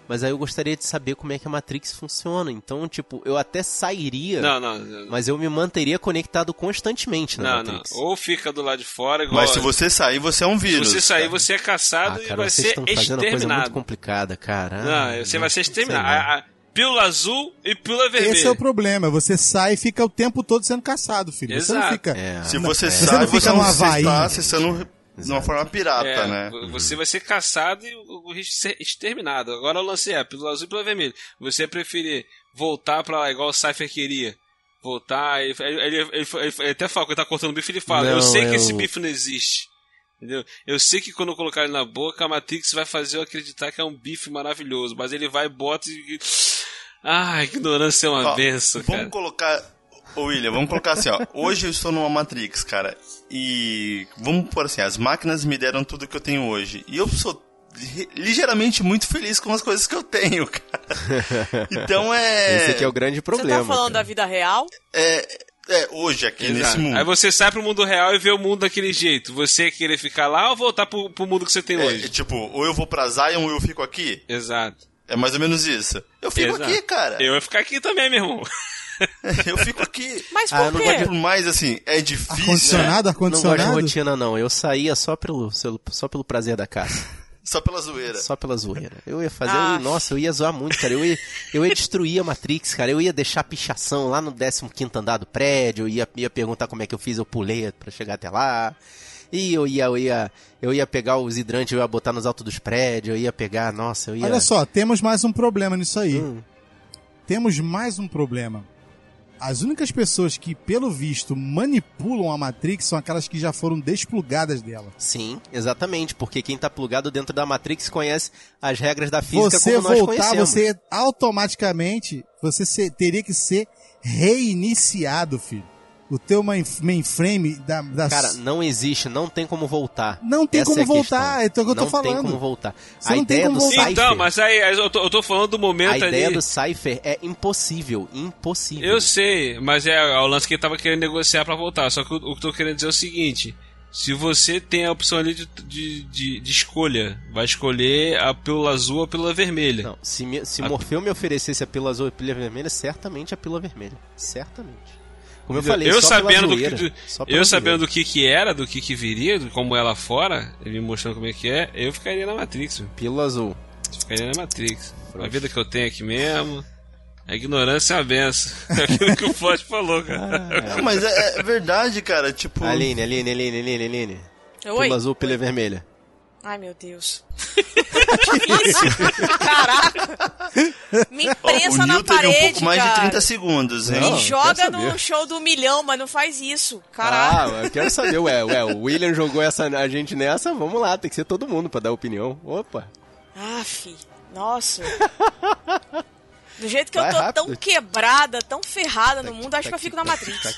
Mas aí eu gostaria de saber como é que a Matrix funciona. Então, tipo, eu até sairia, Não, não, não. mas eu me manteria conectado constantemente na Não, não. Matrix. Ou fica do lado de fora, igual. Mas se você sair, você é um se vírus. você sair, cara. você é Ah, caçado e cara, vai vocês ser estão fazendo uma coisa muito exterminado. complicada, cara. Não, Ah, você vai ser sei exterminado. Pílula azul e pílula vermelha. Esse é o problema. Você sai e fica o tempo todo sendo caçado, filho. Você não Exato. fica. É. Se você você sai, não você, fica não, no você Havaí. está acessando de uma forma pirata, É, né? Você vai ser caçado e o, o risco de ser exterminado. Agora eu lancei a pílula azul e pílula vermelha. Você preferir voltar pra lá, igual o Cypher queria. Voltar, ele, ele, ele- ele- ele até fala, quando ele tá cortando bife, ele fala: Eu Não, sei que eu- esse bife não existe. Entendeu? Eu sei que quando eu colocar ele na boca, a Matrix vai fazer eu acreditar que é um bife maravilhoso. Mas ele vai, bota e. Ah, ignorância é uma Ó, benção, vamos cara. colocar. Ô William, vamos colocar assim, ó. Hoje eu estou numa Matrix, cara. E vamos por assim, as máquinas me deram tudo que eu tenho hoje. E eu sou li- ligeiramente muito feliz com as coisas que eu tenho, cara. Então é. Esse aqui é o grande Você problema. tá falando da cara. vida real? É, é hoje aqui nesse Exato. mundo. Aí você sai pro mundo real e vê o mundo daquele jeito. Você querer ficar lá ou voltar pro, pro mundo que você tem É, hoje? é tipo, ou eu vou pra Zion ou eu fico aqui. Exato. É mais ou menos isso. Eu fico Exato. aqui, cara. Eu ia ficar aqui também, meu irmão. Eu fico aqui. Mas Ah, por não quê? gosto Por mais assim, é difícil. Ar-condicionado, Não gosto de ar-condicionado. rotina, não. Eu saía só pelo, só pelo prazer da caça. Só pela zoeira. Só pela zoeira. Eu ia fazer. Ah. eu ia- nossa, eu ia zoar muito, cara. Eu ia, eu ia destruir a Matrix, cara. Eu ia deixar pichação lá no 15 andar do prédio. Eu ia, ia perguntar como é que eu fiz, eu pulei pra chegar até lá. E eu ia, eu ia, eu ia pegar os hidrantes, eu ia botar nos altos dos prédios, eu ia pegar, nossa, eu ia. Olha só, temos mais um problema nisso aí. Hum. Temos mais um problema. As únicas pessoas que, pelo visto, manipulam a Matrix são aquelas que já foram desplugadas dela. Sim, exatamente, porque quem tá plugado dentro da Matrix conhece as regras da física você como nós voltar, conhecemos. você automaticamente você teria que ser reiniciado, filho. O teu main- mainframe da, da Cara, não existe, não tem como voltar. Não tem Essa como é a voltar, é o que eu tô não falando. tem como voltar. Você a não tem ideia como do voltar. Cypher, Então, mas aí eu tô, eu tô falando do a momento ideia ali. do Cypher é impossível, impossível. Eu sei, mas é, é o lance que ele tava querendo negociar pra voltar. Só que o, o que eu tô querendo dizer é o seguinte: se você tem a opção ali de, de, de, de escolha, vai escolher a pílula azul ou a pílula vermelha. Não, se, me, se A- Morfeu me oferecesse a pílula azul e a pílula vermelha, certamente a pílula vermelha. Certamente. Como eu falei, eu só sabendo pela do que, só pela eu zoeira. sabendo do que que era, do que que viria, do como é lá fora, ele me mostrando como é que é, eu ficaria na Matrix. meu. Pílula azul. Ficaria na Matrix. A vida que eu tenho aqui mesmo. A ignorância é uma benção. É aquilo que o Floyd falou, cara. Não, mas é, é verdade, cara. Tipo. Aline, Aline, Aline, Aline, Aline. Oi? Pílula azul, pílula vermelha. Ai, meu Deus. isso? Caraca. Me ó, prensa o na parede, um pouco mais de cara. 30 segundos, hein? Me Não, joga no show do milhão, mas não faz isso. Caraca. Ah, eu quero saber, ué, ué, o William jogou essa, a gente nessa, vamos lá, tem que ser todo mundo pra dar opinião. Opa. Aff, nossa. Do jeito que Vai eu tô rápido. tão quebrada, tão ferrada no mundo, acho que eu fico na Matrix.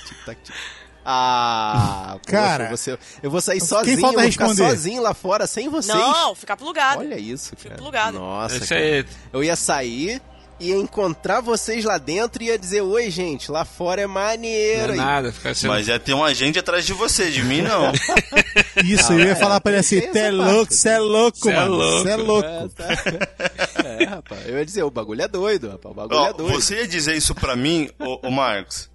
Ah, poxa, Cara, você, eu vou sair quem sozinho, falta vou ficar responder? sozinho lá fora sem vocês. Não, ficar plugado. Olha isso, cara. plugado. Nossa, Isso cara. aí. Eu ia sair, ia encontrar vocês lá dentro e ia dizer, oi, gente, lá fora é Não maneiro. é nada, ficar sendo. Mas ia ter um agente atrás de você, de mim não. Isso, eu ia falar pra ele assim, Essa cê é é louco, cê é louco, Cê é mano, louco. cê é louco. É, tá. É, rapaz. Eu ia dizer, o bagulho é doido, rapaz. O bagulho Ó, é doido. você ia dizer isso pra mim, ô, ô Marcos.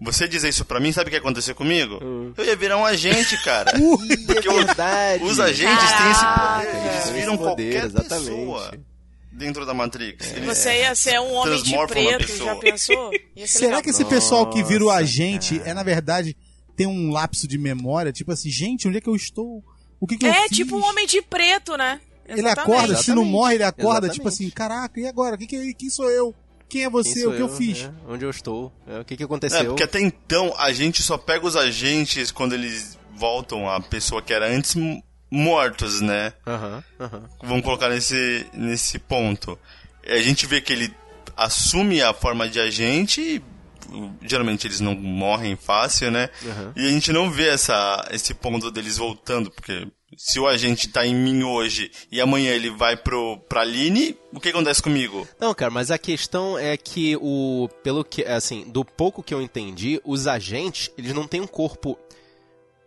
Você dizer isso pra mim, sabe o que ia acontecer comigo? Eu ia virar um agente, cara. Porque é. Os agentes têm esse poder. Eles viram poder, qualquer exatamente. pessoa dentro da Matrix. Eles- Você ia ser um homem de preto, já pensou? Será legal. que esse pessoal que vira o agente é, na verdade, tem um lapso de memória? Tipo assim, gente, onde é que eu estou? O que, que eu É tipo um homem de preto, né? Ele Exatamente. acorda, se não morre, ele acorda, Exatamente. tipo assim, caraca, e agora? Quem, que, quem sou eu? Quem é Quem você? sou O que eu, fiz? é, onde eu estou? É, o que, que É, aconteceu? porque até então a gente só pega os agentes quando eles voltam a pessoa que era antes mortos, né? Aham, aham. Vamos colocar nesse, nesse ponto. A gente vê que ele assume a forma de agente e geralmente eles não morrem fácil, né? Uhum. E a gente não vê essa, esse ponto deles voltando, porque se o agente tá em mim hoje e amanhã ele vai pro, pra Aline, o que acontece comigo? Não, cara, mas a questão é que o. Pelo que. Assim, do pouco que eu entendi, os agentes, eles não têm um corpo.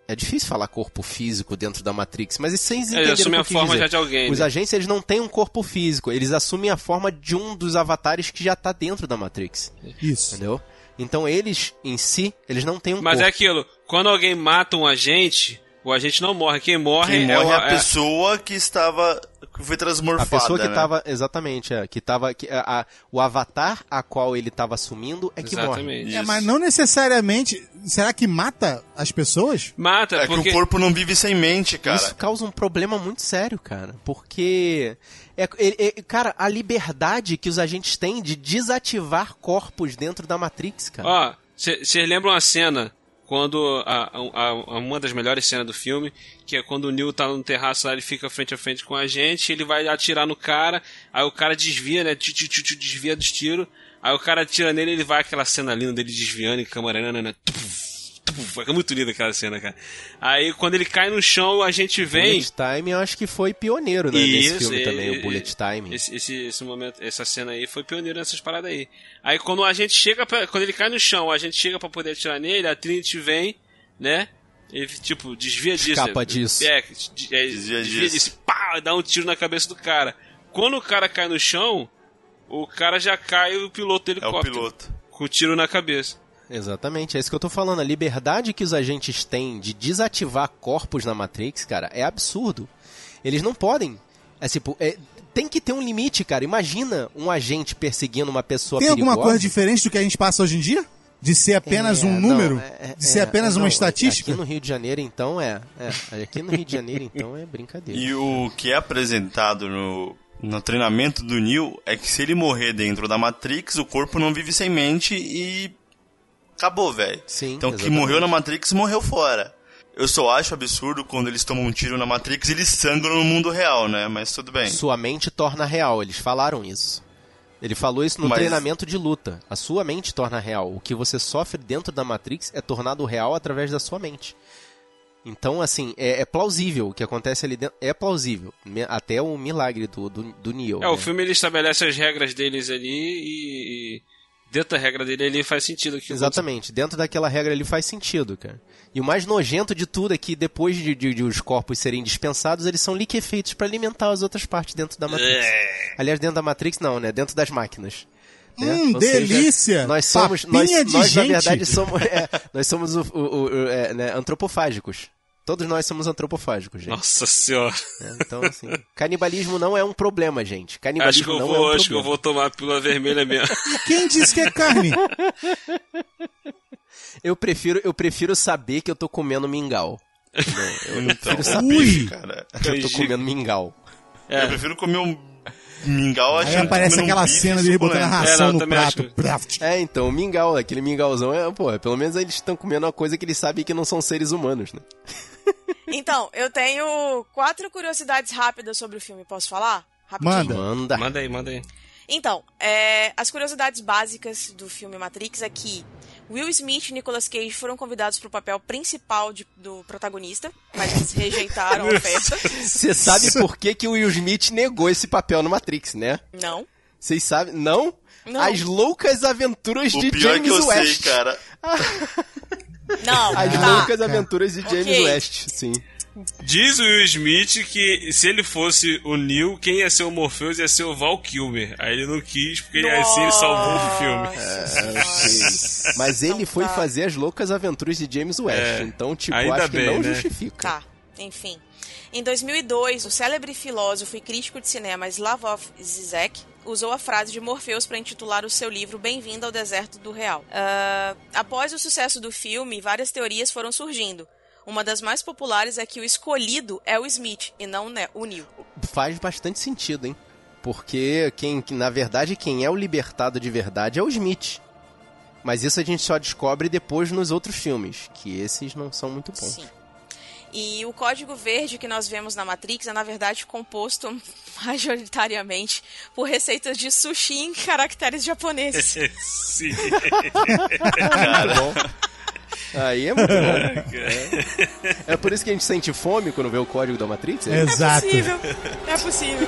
É difícil falar corpo físico dentro da Matrix, mas vocês Ele entenderam assume o a forma dizer. já de alguém. Os né? agentes, eles não têm um corpo físico, eles assumem a forma de um dos avatares que já tá dentro da Matrix, Isso. entendeu? Então eles, em si, eles não têm um Mas é corpo. aquilo, quando alguém mata um agente, o agente não morre. Quem morre, Quem é, morre é a é- pessoa que estava. que foi A transmorfada. pessoa que né? tava, exatamente, é, que tava, que, a, a- o avatar a qual ele tava assumindo é que morre. Exatamente. É, mas não necessariamente. Será que mata as pessoas? Mata, É porque... que o corpo não vive sem mente, cara. Isso causa um problema muito sério, cara. Porque. É, é- é- cara, a liberdade que os agentes têm de desativar corpos dentro da Matrix, cara. Ó, vocês lembram a cena quando a, a- uma das melhores cenas do filme, que é quando o Neil tá no terraço lá, ele fica frente a frente com a gente, ele vai atirar no cara, aí o cara desvia, né? Tchu, tchu, tchu, desvia dos tiros, aí o cara atira nele, ele vai aquela cena linda dele desviando em câmera, né, né, tuf, tuf, é muito linda aquela cena, cara. Aí quando ele cai no chão, a gente vem. Bullet Time eu acho que foi pioneiro né, nesse filme e- também, e- o Bullet Time. Esse, esse, esse momento, essa cena aí foi pioneiro nessas paradas aí. Aí quando a gente chega, pra, quando ele cai no chão, a gente chega pra poder atirar nele, a Trinity vem, né? Ele, tipo, desvia disso. Escapa disso. É, de- é, Desvia desvia, disso. disso. Pá, dá um tiro na cabeça do cara. Quando o cara cai no chão, o cara já cai o piloto do É o helicóptero. piloto. Com o tiro na cabeça. Exatamente, é isso que eu tô falando. A liberdade que os agentes têm de desativar corpos na Matrix, cara, é absurdo. Eles não podem. É tipo, é, tem que ter um limite, cara. Imagina um agente perseguindo uma pessoa Tem perigosa. alguma coisa diferente do que a gente passa hoje em dia? De ser apenas É, um não, número? é- de ser é- apenas não, uma estatística? Aqui no Rio de Janeiro, então, é. é aqui no Rio de Janeiro, então, é brincadeira. E o que é apresentado no, no treinamento do Neo é que se ele morrer dentro da Matrix, o corpo não vive sem mente e acabou, velho. Sim, Então, quem exatamente. morreu na Matrix morreu fora. Eu só acho absurdo quando eles tomam um tiro na Matrix e eles sangram no mundo real, né? Mas tudo bem. Sua mente torna real, eles falaram isso. Ele falou isso no Mas- treinamento de luta. A sua mente torna real. O que você sofre dentro da Matrix é tornado real através da sua mente. Então, assim, é, é plausível o que acontece ali dentro. É plausível. Até o milagre do, do, do Neo. É, o né? filme ele estabelece as regras deles ali e, e dentro da regra dele ali faz sentido que Exatamente. Dentro daquela regra ali faz sentido, cara. E o mais nojento de tudo é que depois de, de- de os corpos serem dispensados, eles são liquefeitos para alimentar as outras partes dentro da Matrix. É. Aliás, dentro da Matrix não, né? Dentro das máquinas. né? Hum, seja, delícia! nós somos, nós, Papinha de nós na verdade somos, é, nós somos o, o- o- é, né, antropofágicos. Todos nós somos antropofágicos, gente. Nossa senhora. né? Então, assim, canibalismo não é um problema, gente. Acho que Canibalismo eu não vou, é um acho que eu vou tomar a pílula vermelha mesmo. Quem disse que é carne? Eu prefiro, eu prefiro saber que eu tô comendo mingau. Entendeu? Eu Então, prefiro saber Ui! cara. que eu tô comendo mingau. Eu prefiro comer um mingau Aí aparece um aquela bife cena dele botando a suculento. ração É, não, no acho prato. Praft. É, então, o mingau, aquele mingauzão, é, pô, pelo menos eles estão comendo uma coisa que eles sabem que não são seres humanos, né? Então, eu tenho quatro curiosidades rápidas sobre o filme, posso falar? Rapidinho. Manda. Manda. Manda aí, manda aí. Então, é, as curiosidades básicas do filme Matrix é que Will Smith e Nicolas Cage foram convidados para o papel principal de- do protagonista, mas eles rejeitaram a oferta. Você sabe por que, que o Will Smith negou esse papel no Matrix, né? Não. Vocês sabem? Não? Não. As loucas aventuras O de pior é James que eu West. sei, cara. Não, As tá. loucas aventuras de James Ok. West, sim. Diz o Will Smith que se ele fosse o Neo, quem ia ser o Morpheus ia ser o Val Kilmer. Aí ele não quis, porque ele, assim ele salvou o filme. Nossa. Mas ele Então foi tá. fazer as loucas aventuras de James West. É, então, tipo, ainda acho que bem, não né? justifica. Tá, enfim. Em 2002, o célebre filósofo e crítico de cinema Slavoj Zizek usou a frase de Morpheus para intitular o seu livro Bem-vindo ao Deserto do Real. Ah, após o sucesso do filme, várias teorias foram surgindo. Uma das mais populares é que o escolhido é o Smith e não né, o Neo. Faz bastante sentido, hein? Porque, quem, que, na verdade, quem é o libertado de verdade é o Smith. Mas isso a gente só descobre depois nos outros filmes, que esses não são muito bons. Sim. E o código verde que nós vemos na Matrix é, na verdade, composto majoritariamente por receitas de sushi em caracteres japoneses. Sim. Cara, Aí é muito bom. É. É por isso que a gente sente fome quando vê o código da Matrix? É? Exato. É possível. É possível.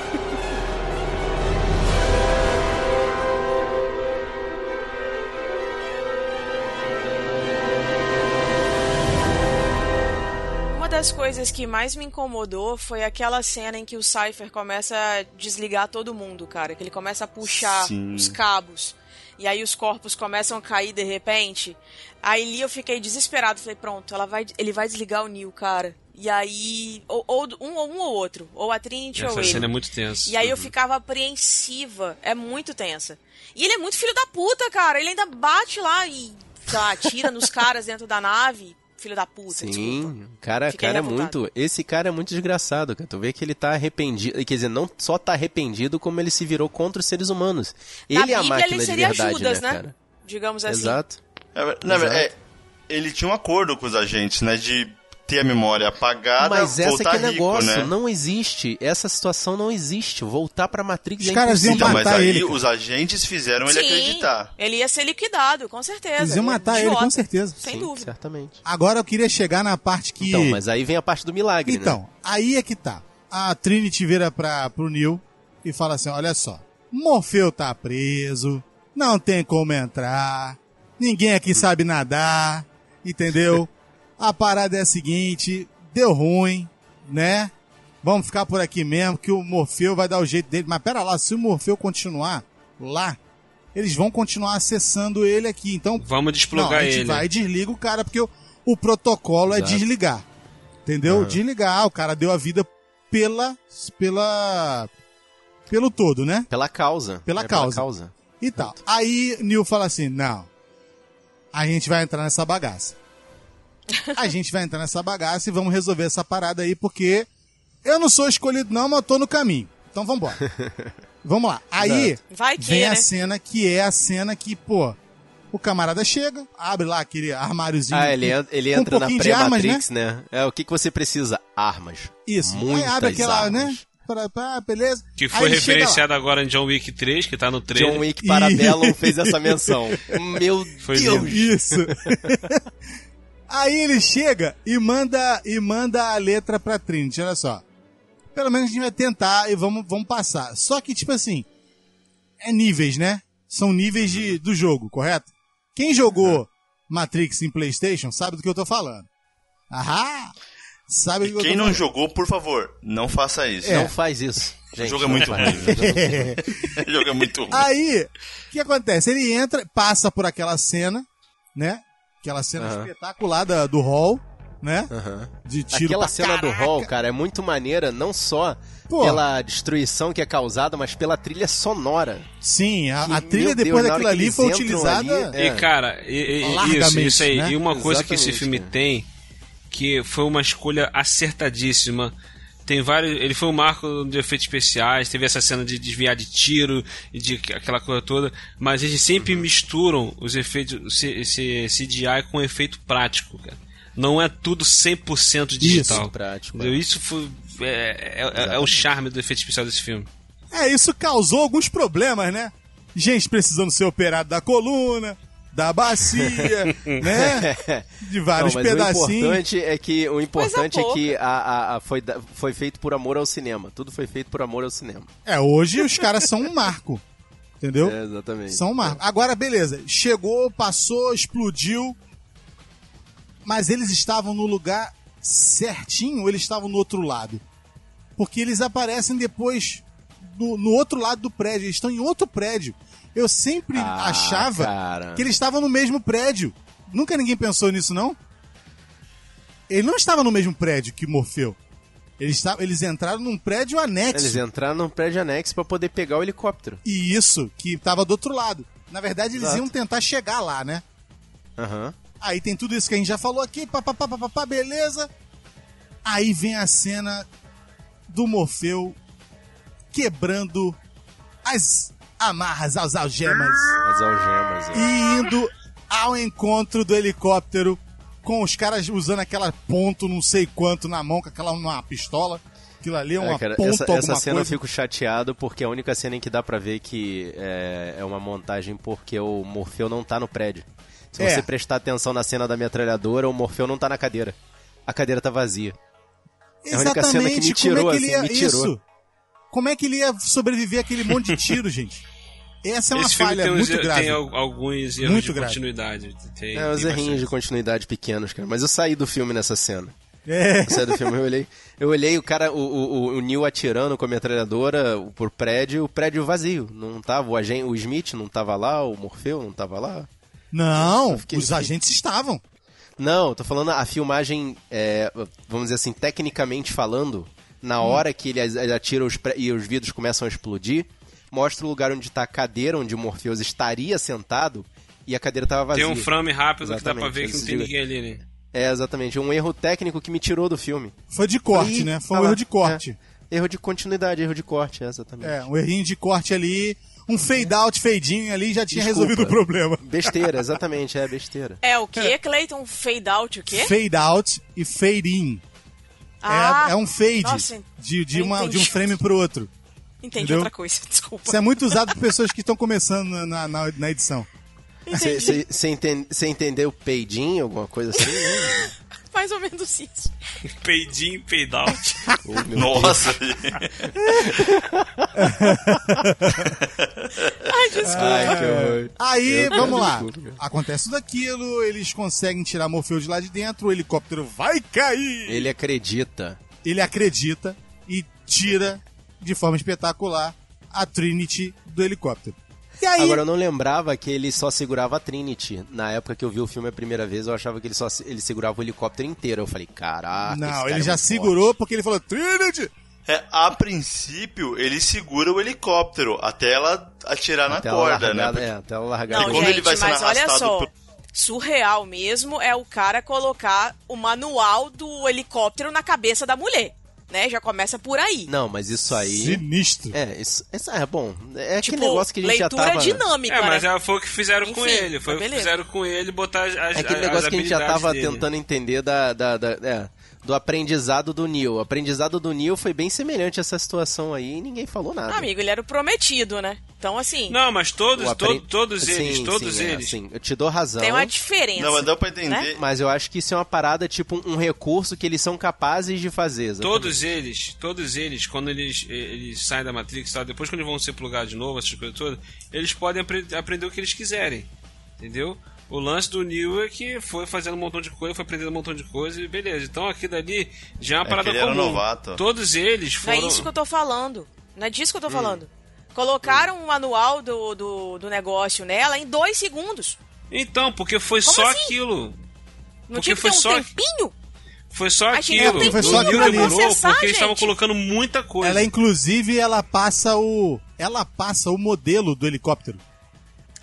Das coisas que mais me incomodou foi aquela cena em que o Cypher começa a desligar todo mundo, cara. Que ele começa a puxar Sim. os cabos. E aí os corpos começam a cair de repente. Aí ali eu fiquei desesperado. Falei, pronto, ela vai, ele vai desligar o Neil, cara. E aí. Ou, ou um, ou um ou outro. Ou a Trinity ou Essa ele. cena é muito tensa. E aí eu ficava apreensiva. É muito tensa. E ele é muito filho da puta, cara. Ele ainda bate lá e, sei lá, atira nos caras dentro da nave. Filho da puta, desculpa. Sim, o cara, Fiquei cara é revoltado. muito. Esse cara é muito desgraçado, cara. Tu vê que ele tá arrependido. Quer dizer, não só tá arrependido, como ele se virou contra os seres humanos. Na Ele é a Bíblia, máquina ele de seria verdade, Judas, né, né? Digamos assim. Exato. É, na verdade, é, ele tinha um acordo com os agentes, né? De ter a memória apagada, Mas essa voltar que é o rico, negócio, né? não existe. Essa situação não existe. Voltar pra Matrix Os é caras iam impossível. Então, mas matar aí ele, os agentes fizeram ele Sim, acreditar. Ele ia ser liquidado, com certeza. Eles iam Ele é matar ele, idiota, com certeza. Sem Sim, dúvida. certamente. Agora eu queria chegar na parte que. Então, mas aí vem a parte do milagre, né? Então, aí é que tá. A Trinity vira pra, pro Neil e fala assim: olha só, Morfeu tá preso, não tem como entrar, ninguém aqui sabe nadar, entendeu? A parada é a seguinte: deu ruim, né? Vamos ficar por aqui mesmo, que o Morfeu vai dar o jeito dele. Mas pera lá, se o Morfeu continuar lá, eles vão continuar acessando ele aqui. Então, Vamos não, desplugar a gente ele. vai e desliga o cara, porque o, o protocolo é Exato. desligar. Entendeu? Desligar. Ah, O cara deu a vida pela. pela. pelo todo, né? Pela causa. Pela É causa. Pela causa. E tal. Aí Neil fala assim: não, a gente vai entrar nessa bagaça. A gente vai entrar nessa bagaça e vamos resolver essa parada aí, porque eu não sou escolhido, não, mas eu tô no caminho. Então vambora. Vamos lá. Aí Vai que, vem né? a cena que é a cena que, pô, o camarada chega, abre lá aquele armáriozinho. Ah, ele, com- ele com um entra na pré-Matrix, né? É, o que, que você precisa? Armas. Isso. Muitas aí abre aquela, armas. né? Pra, pra, beleza. Que foi referenciado agora em John Wick 3, que tá no trailer. John Wick Parabellum fez essa menção. Meu Foi Deus. lindo. Isso. Aí ele chega e manda e manda a letra pra Trinity, olha só. Pelo menos a gente vai tentar e vamos, vamos passar. Só que, tipo assim, é níveis, né? São níveis de, do jogo, correto? Quem jogou Matrix em Playstation sabe do que eu tô falando. Ahá! Sabe do que eu Quem não falando. jogou, por favor, não faça isso. É. Não faz isso. Gente, O jogo é muito ruim. o jogo é muito ruim. Aí, o que acontece? Ele entra, passa por aquela cena, né? Aquela cena Aham. espetacular da- do hall, né? Aham. De tiro Aquela pra cena do caraca. hall, cara, é muito maneira, não só Pô. pela destruição que é causada, mas pela trilha sonora. Sim, a, Que, a trilha depois Deus, daquilo ali foi utilizada. ali, E, cara, e- e- isso, isso aí. né? E uma coisa que esse Exatamente, filme cara. tem, que foi uma escolha acertadíssima. Tem vários. Ele foi um marco de efeitos especiais, teve essa cena de desviar de tiro e de aquela coisa toda, mas eles sempre misturam os efeitos, C- esse CGI com efeito prático, cara. Não é tudo 100% digital. Isso, prático, é. Isso foi. É, é- é- é o charme do efeito especial desse filme. É, isso causou alguns problemas, né? Gente precisando ser operado da coluna, da bacia, né? De vários Não, mas o pedacinhos. importante é que o importante é que a, a- a- foi, foi feito por amor ao cinema. Tudo foi feito por amor ao cinema. É, hoje os caras são um marco. Entendeu? É, exatamente. São um marco. Agora, beleza. Chegou, passou, explodiu. Mas eles estavam no lugar certinho ou eles estavam no outro lado? Porque eles aparecem depois no, no outro lado do prédio. Eles estão em outro prédio. Eu sempre Ah, achava cara. que eles estavam no mesmo prédio. Nunca ninguém pensou nisso, não? Ele não estava no mesmo prédio que Morfeu. Eles, estavam, eles entraram num prédio anexo. Eles entraram num prédio anexo pra poder pegar o helicóptero. E isso, que tava do outro lado. Na verdade, eles Exato. iam tentar chegar lá, né? Aham. Aí tem tudo isso que a gente já falou aqui, papapá, papapá, beleza. Aí vem a cena do Morfeu quebrando as amarras, as algemas As algemas. é. e indo ao encontro do helicóptero com os caras usando aquela ponto não sei quanto na mão, com aquela uma pistola. Aquilo ali é uma É, cara, essa, essa cena eu coisa. fico chateado porque é a única cena em que dá pra ver que é, é uma montagem porque o Morfeu não tá no prédio. Se É. você prestar atenção na cena da metralhadora, o Morfeu não tá na cadeira. A cadeira tá vazia. É a única cena que me Exatamente, tirou, como é que ele assim, ia, me tirou. Isso. Como é que ele ia sobreviver àquele monte de tiro, gente? Essa é uma Esse falha muito er- grave. tem al- alguns erros Muito de grave. continuidade. Tem, É, uns tem errinhos de continuidade pequenos, cara. Mas eu saí do filme nessa cena. É. Eu saí do filme, eu olhei. Eu olhei o cara, o, o, o Neil atirando com a metralhadora por prédio, o prédio vazio. Não tava, o, agente, o Smith não tava lá, o Morfeu não tava lá. Não, fiquei- os agentes estavam. Não, eu tô falando a filmagem, é, vamos dizer assim, tecnicamente falando, na hora que ele as- atira os e os vidros começam a explodir, mostra o lugar onde tá a cadeira onde o Morpheus estaria sentado e a cadeira tava vazia. Tem um frame rápido que dá pra Exatamente, ver que não tem ninguém ali, né? É, exatamente. Um erro técnico que me tirou do filme. Foi de corte, Ih, né? Foi tá um erro de corte. É, erro de continuidade, erro de corte, é, exatamente. É, um errinho de corte ali, um fade out, fade in ali já tinha Desculpa. resolvido o problema. Besteira, exatamente, é besteira. É o quê, Clayton? Fade out o quê? Fade out e fade in. Ah, é, é um fade nossa, de, de, uma, de um frame pro outro. Entendi entendeu? outra coisa, desculpa. Isso é muito usado por pessoas que estão começando na, na, na- edição. Você entendeu peidinho, alguma coisa assim? Mais ou menos isso. Peidinho, peidout. Ô, meu Nossa, Ai, desculpa. Ai. Aí, vamos lá. Acontece tudo aquilo, eles conseguem tirar Morfeu de lá de dentro, o helicóptero vai cair. Ele acredita. Ele acredita e tira de forma espetacular a Trinity do helicóptero. E aí, Agora eu não lembrava que ele só segurava a Trinity. Na época que eu vi o filme a primeira vez, eu achava que ele só ele segurava o helicóptero inteiro. Eu falei, caraca. esse não, cara ele é já muito segurou forte. porque ele falou, Trinity! É, a princípio, ele segura o helicóptero até ela atirar Até na ela corda, largar- né? É, até ela largar. Não, quando gente, ele vai mas olha só. por- Surreal mesmo é o cara colocar o manual do helicóptero na cabeça da mulher. Né? Já começa por aí. Não, mas isso aí. Sinistro. É, isso, isso é bom. É tipo, aquele negócio que a gente já leitura tava. dinâmica. É, mas né? foi o que fizeram com Enfim, ele. Foi o que fizeram com ele botar as, as É aquele as negócio que a gente já tava dele. tentando entender da, da, da- é, do aprendizado do Neil. O aprendizado do Neil foi bem semelhante a essa situação aí e ninguém falou nada. Amigo, ele era o prometido, né? Então, assim, Não, mas todos, apre- to- todos Sim, eles, todos sim, é, eles. sim. eu te dou razão. tem uma diferença. Não, mas dá pra entender. Né? Mas eu acho que isso é uma parada, tipo, um recurso que eles são capazes de fazer. exatamente. Todos eles, todos eles, quando eles, eles saem da Matrix, tal, depois quando eles vão ser plugados de novo, essas coisas todas, eles podem apre- aprender o que eles quiserem. Entendeu? O lance do Neo é que foi fazendo um montão de coisa, foi aprendendo um montão de coisa e beleza. Então aqui dali já é uma É parada que ele era comum. novato. Todos eles Não foram. é isso que eu tô falando. Não é disso que eu tô Hum. falando. Colocaram o manual do, do, do negócio nela em dois segundos. Então, porque foi Como só assim? aquilo. Não Porque tinha que foi ter um só- tempinho? Foi só aquilo. um foi O só aquilo ali. demorou Processar, porque eles estavam colocando muita coisa. Ela, inclusive, ela passa o. Ela passa o modelo do helicóptero.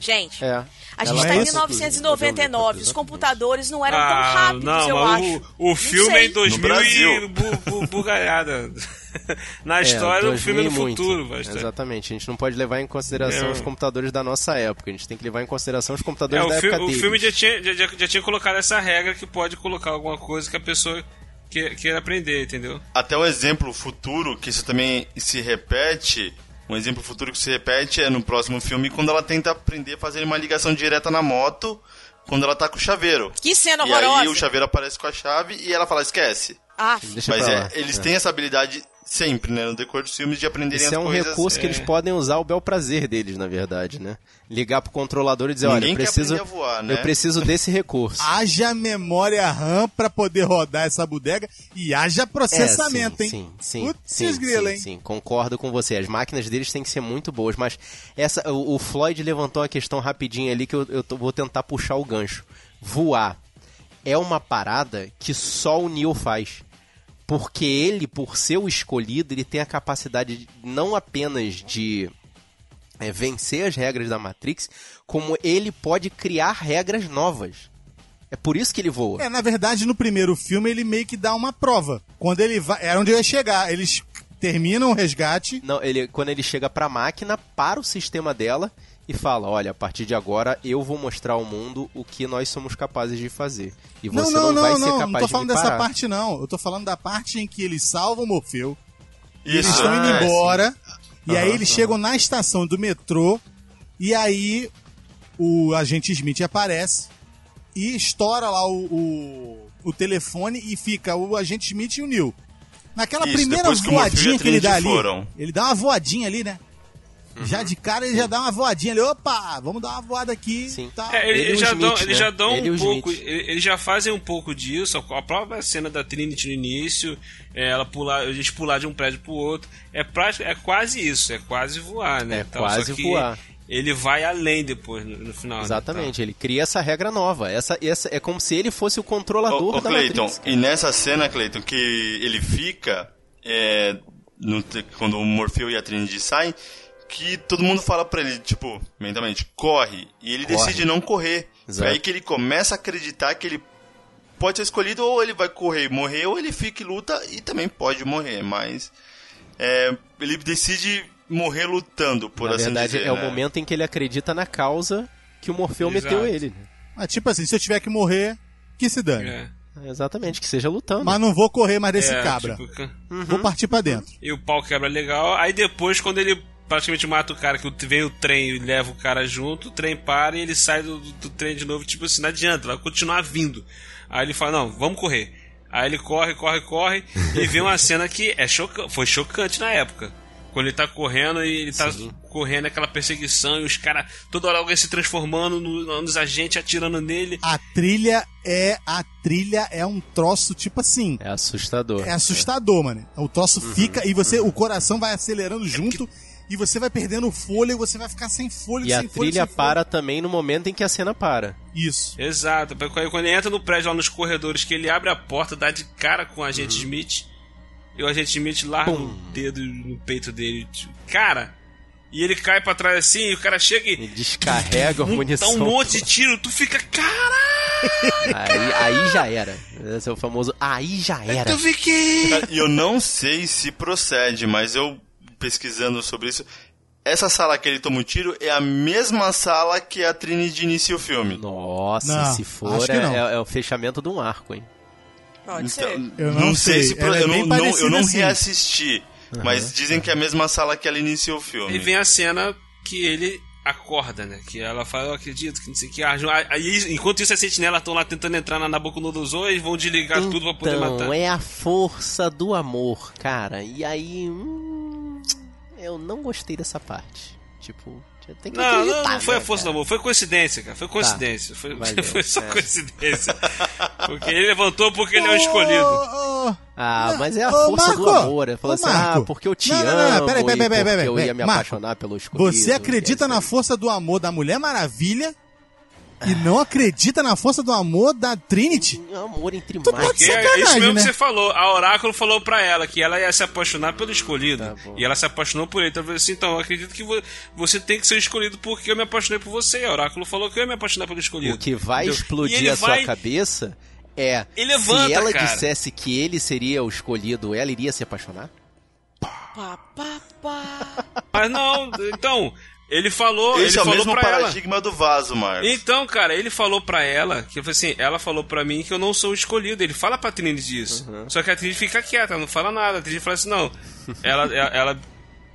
Gente, É. a gente Ela tá é em isso, 1999. Os computadores não eram tão Ah, rápidos, não, eu acho. O, o filme é em 2000 No Brasil. e bu, bu, bugalhada. Na É, história, o 2000 filme é no muito. futuro. basta. Exatamente. A gente não pode levar em consideração É, os o- computadores da nossa época. A gente tem que levar em consideração os É, computadores o, da época o deles. filme já tinha, já, já- tinha colocado essa regra que pode colocar alguma coisa que a pessoa que- queira aprender, entendeu? Até um exemplo futuro, que isso também se repete, um exemplo futuro que se repete é no próximo filme, quando ela tenta aprender a fazer uma ligação direta na moto, quando ela tá com o chaveiro. Que cena E aí horrorosa. o chaveiro aparece com a chave e ela fala, esquece. Ah, Deixa Mas é, eles É. têm essa habilidade sempre, né, no decorrer dos filmes, de aprenderem Esse é as um coisas. recurso que eles podem usar o bel prazer deles, na verdade, né? Ligar pro controlador e dizer, Ninguém olha, eu preciso, voar, né? eu preciso desse recurso. Haja memória RAM pra poder rodar essa bodega e haja processamento, É, hein? sim, sim, Putz, sim, grila, sim, hein? sim, concordo com você. As máquinas deles têm que ser muito boas, mas essa, o, o Floyd levantou uma questão rapidinho ali que eu, eu tô- vou tentar puxar o gancho. Voar é uma parada que só o Neo faz. Porque ele, por ser o escolhido, ele tem a capacidade de- não apenas de é, vencer as regras da Matrix, como ele pode criar regras novas. É por isso que ele voa. É, na verdade, no primeiro filme ele meio que dá uma prova. Quando ele vai. Era onde eu ia chegar. Eles terminam o resgate. Não, ele, quando ele chega pra máquina, para o sistema dela e fala: Olha, a partir de agora eu vou mostrar ao mundo o que nós somos capazes de fazer. E Não, você não, não, vai não, ser não. capaz Não tô de falando dessa parar. parte, não. Eu tô falando da parte em que eles salvam o Morfeu. E eles Isso, estão indo é, embora. E aí Aham, eles chegam na estação do metrô. E aí o agente Smith aparece e estoura lá o, o, o telefone e fica o agente Smith e o Neil. Naquela Isso, primeira que voadinha a que ele dá ali, foram. ele dá uma voadinha ali, né? Uhum. Já de cara ele já dá uma voadinha ali. Opa, vamos dar uma voada aqui. Sim. Tá. É, ele- Ele eles, já Smith, dão, eles né? já dão Ele e um pouco. Smith. ele- Eles já fazem um pouco disso. A própria cena da Trinity no início, é, ela pular, a gente pular de um prédio pro outro. É, prático, é quase isso, é quase voar, né? É Então, quase só que voar. Ele vai além depois, no, no final. né? Exatamente, ele cria essa regra nova. Essa, essa é como se ele fosse o controlador Ô, ô da Cleiton, Matrix. e nessa cena, Cleiton, que ele fica, é, no quando o Morfeu e a Trinity saem, que todo mundo fala pra ele, tipo, mentalmente, corre. E ele Corre. decide não correr. Exato. É aí que ele começa a acreditar que ele pode ser escolhido, ou ele vai correr e morrer, ou ele fica e luta e também pode morrer. Mas é, ele decide morrer lutando, por Na assim verdade, dizer. é o né? momento em que ele acredita na causa que o Morfeu Exato. meteu ele. né? Mas tipo assim, se eu tiver que morrer, que se dane. É. Exatamente, que seja lutando. Mas não vou correr mais desse É, cabra. tipo, ca- Vou partir pra dentro. e o pau quebra legal. Aí depois, quando ele praticamente mata o cara, que vem o trem e leva o cara junto, o trem para e ele sai do, do- do trem de novo, tipo assim, não adianta, vai continuar vindo. Aí ele fala, não, vamos correr. Aí ele corre, corre, corre, e vê uma cena que é choca foi chocante na época. Quando ele tá correndo e ele tá correndo aquela perseguição e os caras, toda hora alguém se transformando no- nos agentes, atirando nele. A trilha é. A trilha é um troço, tipo assim. É assustador. É assustador, mano. O troço Uhum, fica e você, o coração vai acelerando junto. E você vai perdendo o fôlego, você vai ficar sem fôlego, E a sem fôlego, trilha sem para também no momento em que a cena para. Isso. Exato. Porque Quando ele entra no prédio lá nos corredores, que ele abre a porta, dá de cara com o agente Smith. E o agente Smith larga Pum. o dedo no peito dele. tipo, Cara. E ele cai pra trás assim, e o cara chega e. Ele descarrega a Dá munição. um monte de tiro, tu fica, caralho! Aí, aí já era. Esse é o famoso aí já era. Tu fiquei. Cara, E eu não sei se procede, mas eu pesquisando sobre isso, essa sala que ele toma um tiro é a mesma sala que a Trinity inicia o filme. Nossa, Não, se for, é, não. é- é o fechamento de um arco, hein? Pode ser. Eu não sei, se pro- ela é eu, bem não, não- eu não assim. reassisti, mas dizem que é a mesma sala que ela inicia o filme. E vem a cena que ele acorda, né? Que ela fala, eu acredito, que não sei o que. Aí, enquanto isso, as sentinelas estão lá tentando entrar na Nabucodonosor e vão desligar tudo pra poder então, matar. é a força do amor, cara. E aí. hum, eu não gostei dessa parte. Tipo, tem que Não, não, não foi né, a força do cara? amor, foi coincidência, cara. Foi coincidência. Foi, valeu, foi só é. coincidência. Porque ele levantou porque ele é o escolhido. Ah, mas é a força do Marco! amor. Ele falou Ô, assim, Marco! ah, porque eu te Não, não, amo. não, peraí, peraí, peraí, porque peraí, eu peraí. ia me Marco, apaixonar pelo escolhido. Você acredita é na força do amor da Mulher Maravilha e não acredita na força do amor da Trinity? Um amor entre Tu mais. Porque é sacanagem, isso mesmo né? que você falou. A Oráculo falou pra ela que ela ia se apaixonar pelo escolhido. Tá e ela se apaixonou por ele. Então eu falei assim: então, eu acredito que vo- você tem que ser escolhido porque eu me apaixonei por você. A Oráculo falou que eu ia me apaixonar pelo escolhido. O que vai Entendeu? Explodir a vai- sua cabeça é Ele levanta, se ela cara. dissesse que ele seria o escolhido, ela iria se apaixonar? Pá, pá, pá. Mas não, então, ele falou, ele Esse é o falou mesmo pra ela. paradigma do vaso, Marcos. Então, cara, ele falou pra ela, que assim, ela falou pra mim que eu não sou o escolhido. Ele fala pra Trinity isso. Uhum. Só que a Trinity fica quieta, não fala nada. A Trinity fala assim, não. Ela, ela, ela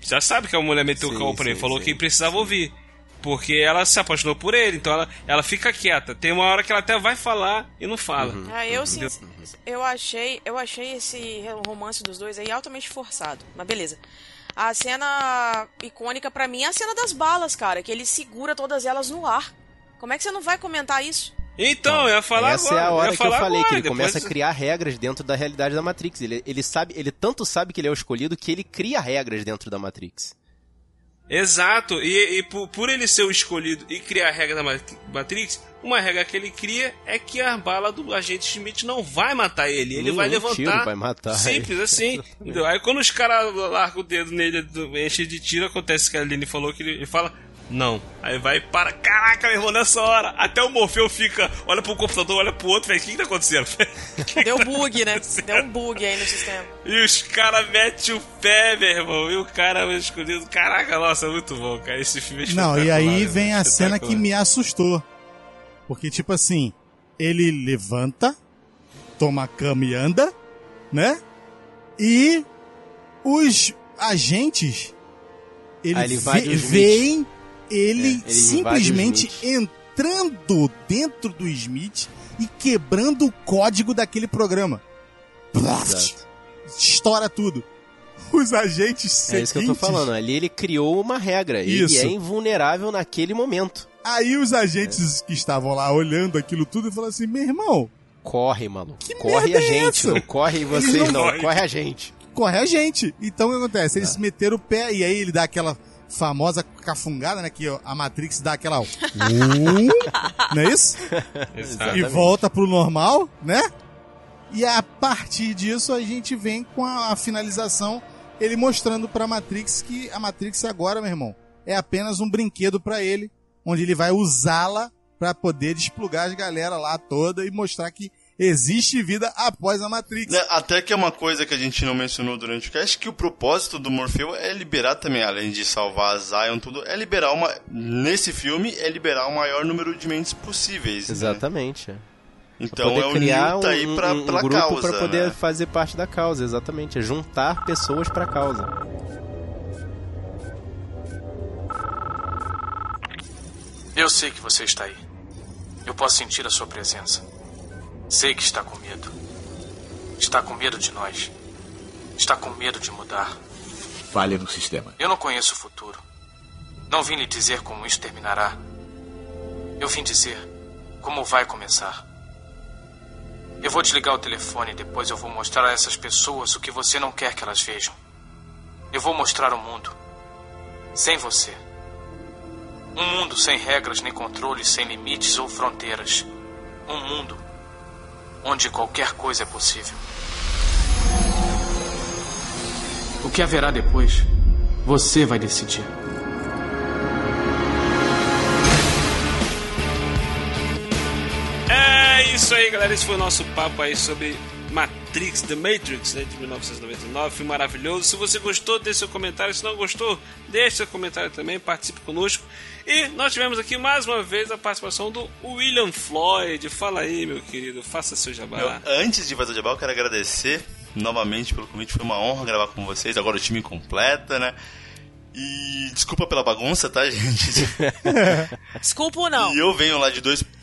já sabe que a mulher meteu o Sim, pra ele, sim, falou sim. que precisava ouvir. Porque ela se apaixonou por ele, então ela, ela fica quieta. Tem uma hora que ela até vai falar e não fala. Uhum. Ah, eu sim, eu achei, eu achei esse romance dos dois aí altamente forçado. Mas beleza. A cena icônica pra mim é a cena das balas, cara, que ele segura todas elas no ar. Como é que você não vai comentar isso? Então, eu ia falar Essa agora. é a hora que eu falei, agora, que ele depois- começa a criar regras dentro da realidade da Matrix. Ele, ele sabe, ele tanto sabe que ele é o escolhido que ele cria regras dentro da Matrix. Exato, e, e por, por ele ser o escolhido e criar a regra da Ma- Matrix, uma regra que ele cria é que a bala do agente Smith não vai matar ele, ele Nenhum vai levantar. tiro vai matar Simples assim. Aí quando os caras largam o dedo nele, enche de tiro, acontece que a Aline falou que ele fala. Não. Aí vai e para. Caraca, meu irmão, nessa hora. Até o Morfeu fica. Olha pro computador, olha pro outro, velho. O que, que tá acontecendo? Que que Deu tá bug, né? Deu um bug aí no sistema. E os caras metem o pé, meu irmão. E o cara é o escolhido. Caraca, nossa, muito bom, cara. Esse filme é Não, e aí né? vem a cena que me assustou. Porque, tipo assim, ele levanta, toma a cama e anda, né? E os agentes, ele, ele vê- veem ele, É, ele simplesmente entrando dentro do Smith e quebrando o código daquele programa. Exato. Estoura tudo. Os agentes É isso que eu tô seguintes- falando. Ali ele criou uma regra. Isso. Ele é invulnerável naquele momento. Aí os agentes que estavam lá olhando aquilo tudo falaram assim: meu irmão, Corre, maluco. corre a é gente. essa? Não corre vocês, não. não- Corre a gente. corre a gente. Então o que acontece? É. Eles meteram o pé e aí ele dá aquela famosa cafungada, né? Que a Matrix dá aquela. uh, não é isso? Exato. E volta pro normal, né? E a partir disso a gente vem com a, a finalização, ele mostrando pra Matrix que a Matrix agora, meu irmão, é apenas um brinquedo pra ele, onde ele vai usá-la pra poder desplugar as galera lá toda e mostrar que existe vida após a Matrix. Né, Até que é uma coisa que a gente não mencionou durante o cast, que o propósito do Morfeu é liberar também, além de salvar a Zion, tudo, é liberar uma. Nesse filme, é liberar o maior número de mentes possíveis. né? Exatamente. é. Então poder é o criar tá aí um, pra, um pela grupo causa. pra poder né? fazer parte da causa, exatamente. É juntar pessoas pra causa. Eu sei que você está aí. Eu posso sentir a sua presença. Sei que está com medo. Está com medo de nós. Está com medo de mudar. Falha no sistema. Eu não conheço o futuro. Não vim lhe dizer como isso terminará. Eu vim dizer como vai começar. Eu vou desligar o telefone e depois eu vou mostrar a essas pessoas o que você não quer que elas vejam. Eu vou mostrar ao mundo Sem você. Um mundo sem regras nem controles, sem limites ou fronteiras. Um mundo onde qualquer coisa é possível. O que haverá depois, você vai decidir. É isso aí, galera. Esse foi o nosso papo aí sobre Matrix, The Matrix, né, de 1999. Filme maravilhoso. Se você gostou, deixe seu comentário. Se não gostou, deixe seu comentário também. Participe conosco. E nós tivemos aqui mais uma vez a participação do William Floyd. Fala aí, meu querido. Faça seu jabá. Eu, antes de fazer o jabá, eu quero agradecer novamente pelo convite. Foi uma honra gravar com vocês. Agora o time completa, né? E desculpa pela bagunça, tá, gente? Desculpa ou não? E eu venho lá de dois.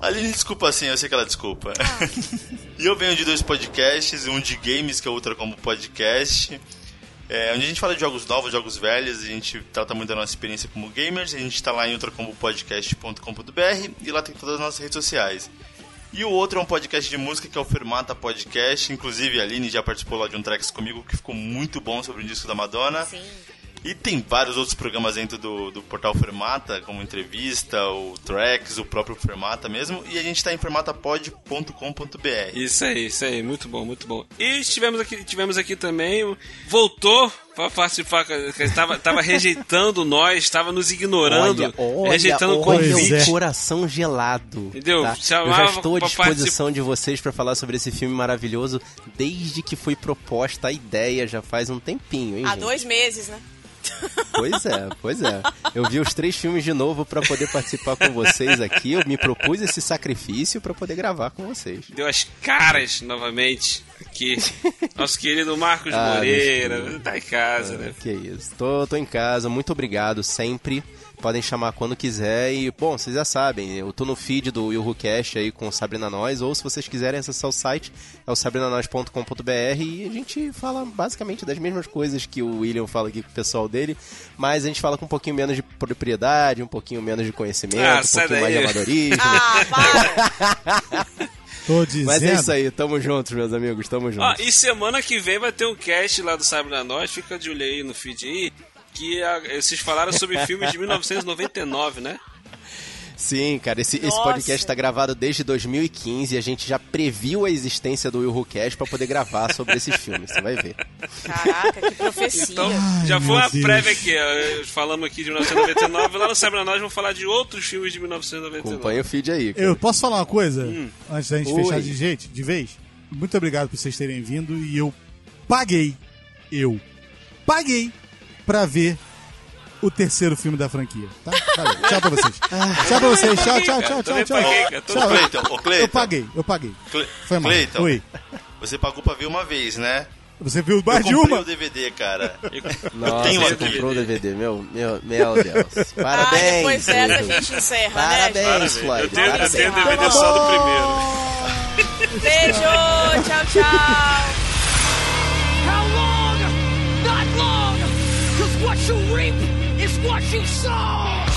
Aline, desculpa assim, eu sei que ela desculpa. e eu venho de dois podcasts, um de games, que é outra como podcast. É, onde a gente fala de jogos novos, jogos velhos, a gente trata muito da nossa experiência como gamers, a gente está lá em ultracombopodcast.com.br e lá tem todas as nossas redes sociais. E o outro é um podcast de música que é o Fermata Podcast. Inclusive, a Aline já participou lá de um tracks comigo que ficou muito bom sobre o disco da Madonna. Sim. E tem vários outros programas dentro do, do portal Fermata, como entrevista, o tracks, o próprio Fermata mesmo. E a gente está em fermatapod.com.br. Isso aí, isso aí, muito bom, muito bom. E tivemos aqui, tivemos aqui também, o- voltou para participar, estava tava rejeitando nós, estava nos ignorando, Olha, olha, rejeitando o olha convite. é. o coração gelado. Entendeu? tá? Eu já estou à disposição de vocês para falar sobre esse filme maravilhoso desde que foi proposta a ideia, já faz um tempinho, hein, Há gente? dois meses, né? Pois é, pois é. Eu vi os três filmes de novo para poder participar com vocês aqui. Eu me propus esse sacrifício para poder gravar com vocês. Deu as caras novamente aqui. Nosso querido Marcos Ah, Moreira, tá em casa, né? Que isso. Tô, tô em casa, muito obrigado sempre. Podem chamar quando quiser e, bom, vocês já sabem, eu tô no feed do YuhuCast aí com o Sabrina Nós, ou se vocês quiserem acessar o site, é o sabrinanois.com.br e a gente fala basicamente das mesmas coisas que o William fala aqui com o pessoal dele, mas a gente fala com um pouquinho menos de propriedade, um pouquinho menos de conhecimento, Ah, um pouquinho mais de daí. amadorismo. Ah, para! Tô dizendo. Mas é isso aí, tamo juntos, meus amigos, tamo juntos. e semana que vem vai ter um cast lá do Sabe na Nós, fica de olho aí no feed aí. Que a- vocês falaram sobre filmes de 1999, né? Sim, cara, esse, esse podcast tá gravado desde 2015 e a gente já previu a existência do WilhoCast pra poder gravar sobre esses filmes, você vai ver. Caraca, que profecia. Então, Ai, já foi uma Deus. prévia aqui, ó, falamos aqui de 1999, lá no Sabe na Nós vamos falar de outros filmes de 1999. Acompanha o feed aí. cara. Eu posso falar uma coisa? Antes da gente Oi. fechar de jeito, de vez? Muito obrigado por vocês terem vindo e eu paguei, eu paguei pra ver o terceiro filme da franquia, tá? Valeu. Tchau pra vocês. Tchau pra vocês. Tchau, tchau, tchau, tchau, tchau. paguei, Tchau. Cleiton, ô Cleiton. Eu paguei, eu paguei. Cle- Foi mal. Cleiton, Oi. você pagou pra ver uma vez, né? Você viu mais eu de comprei uma? o DVD, cara. Nossa, tenho você comprou o DVD, meu, meu, meu Deus. Ah, Parabéns. depois dessa a gente encerra, Parabéns, né? Eu Floyd. tenho, eu Parabéns. tenho DVD Tá só do bom. primeiro. Beijo, tchau, tchau. what you reap is what you sow!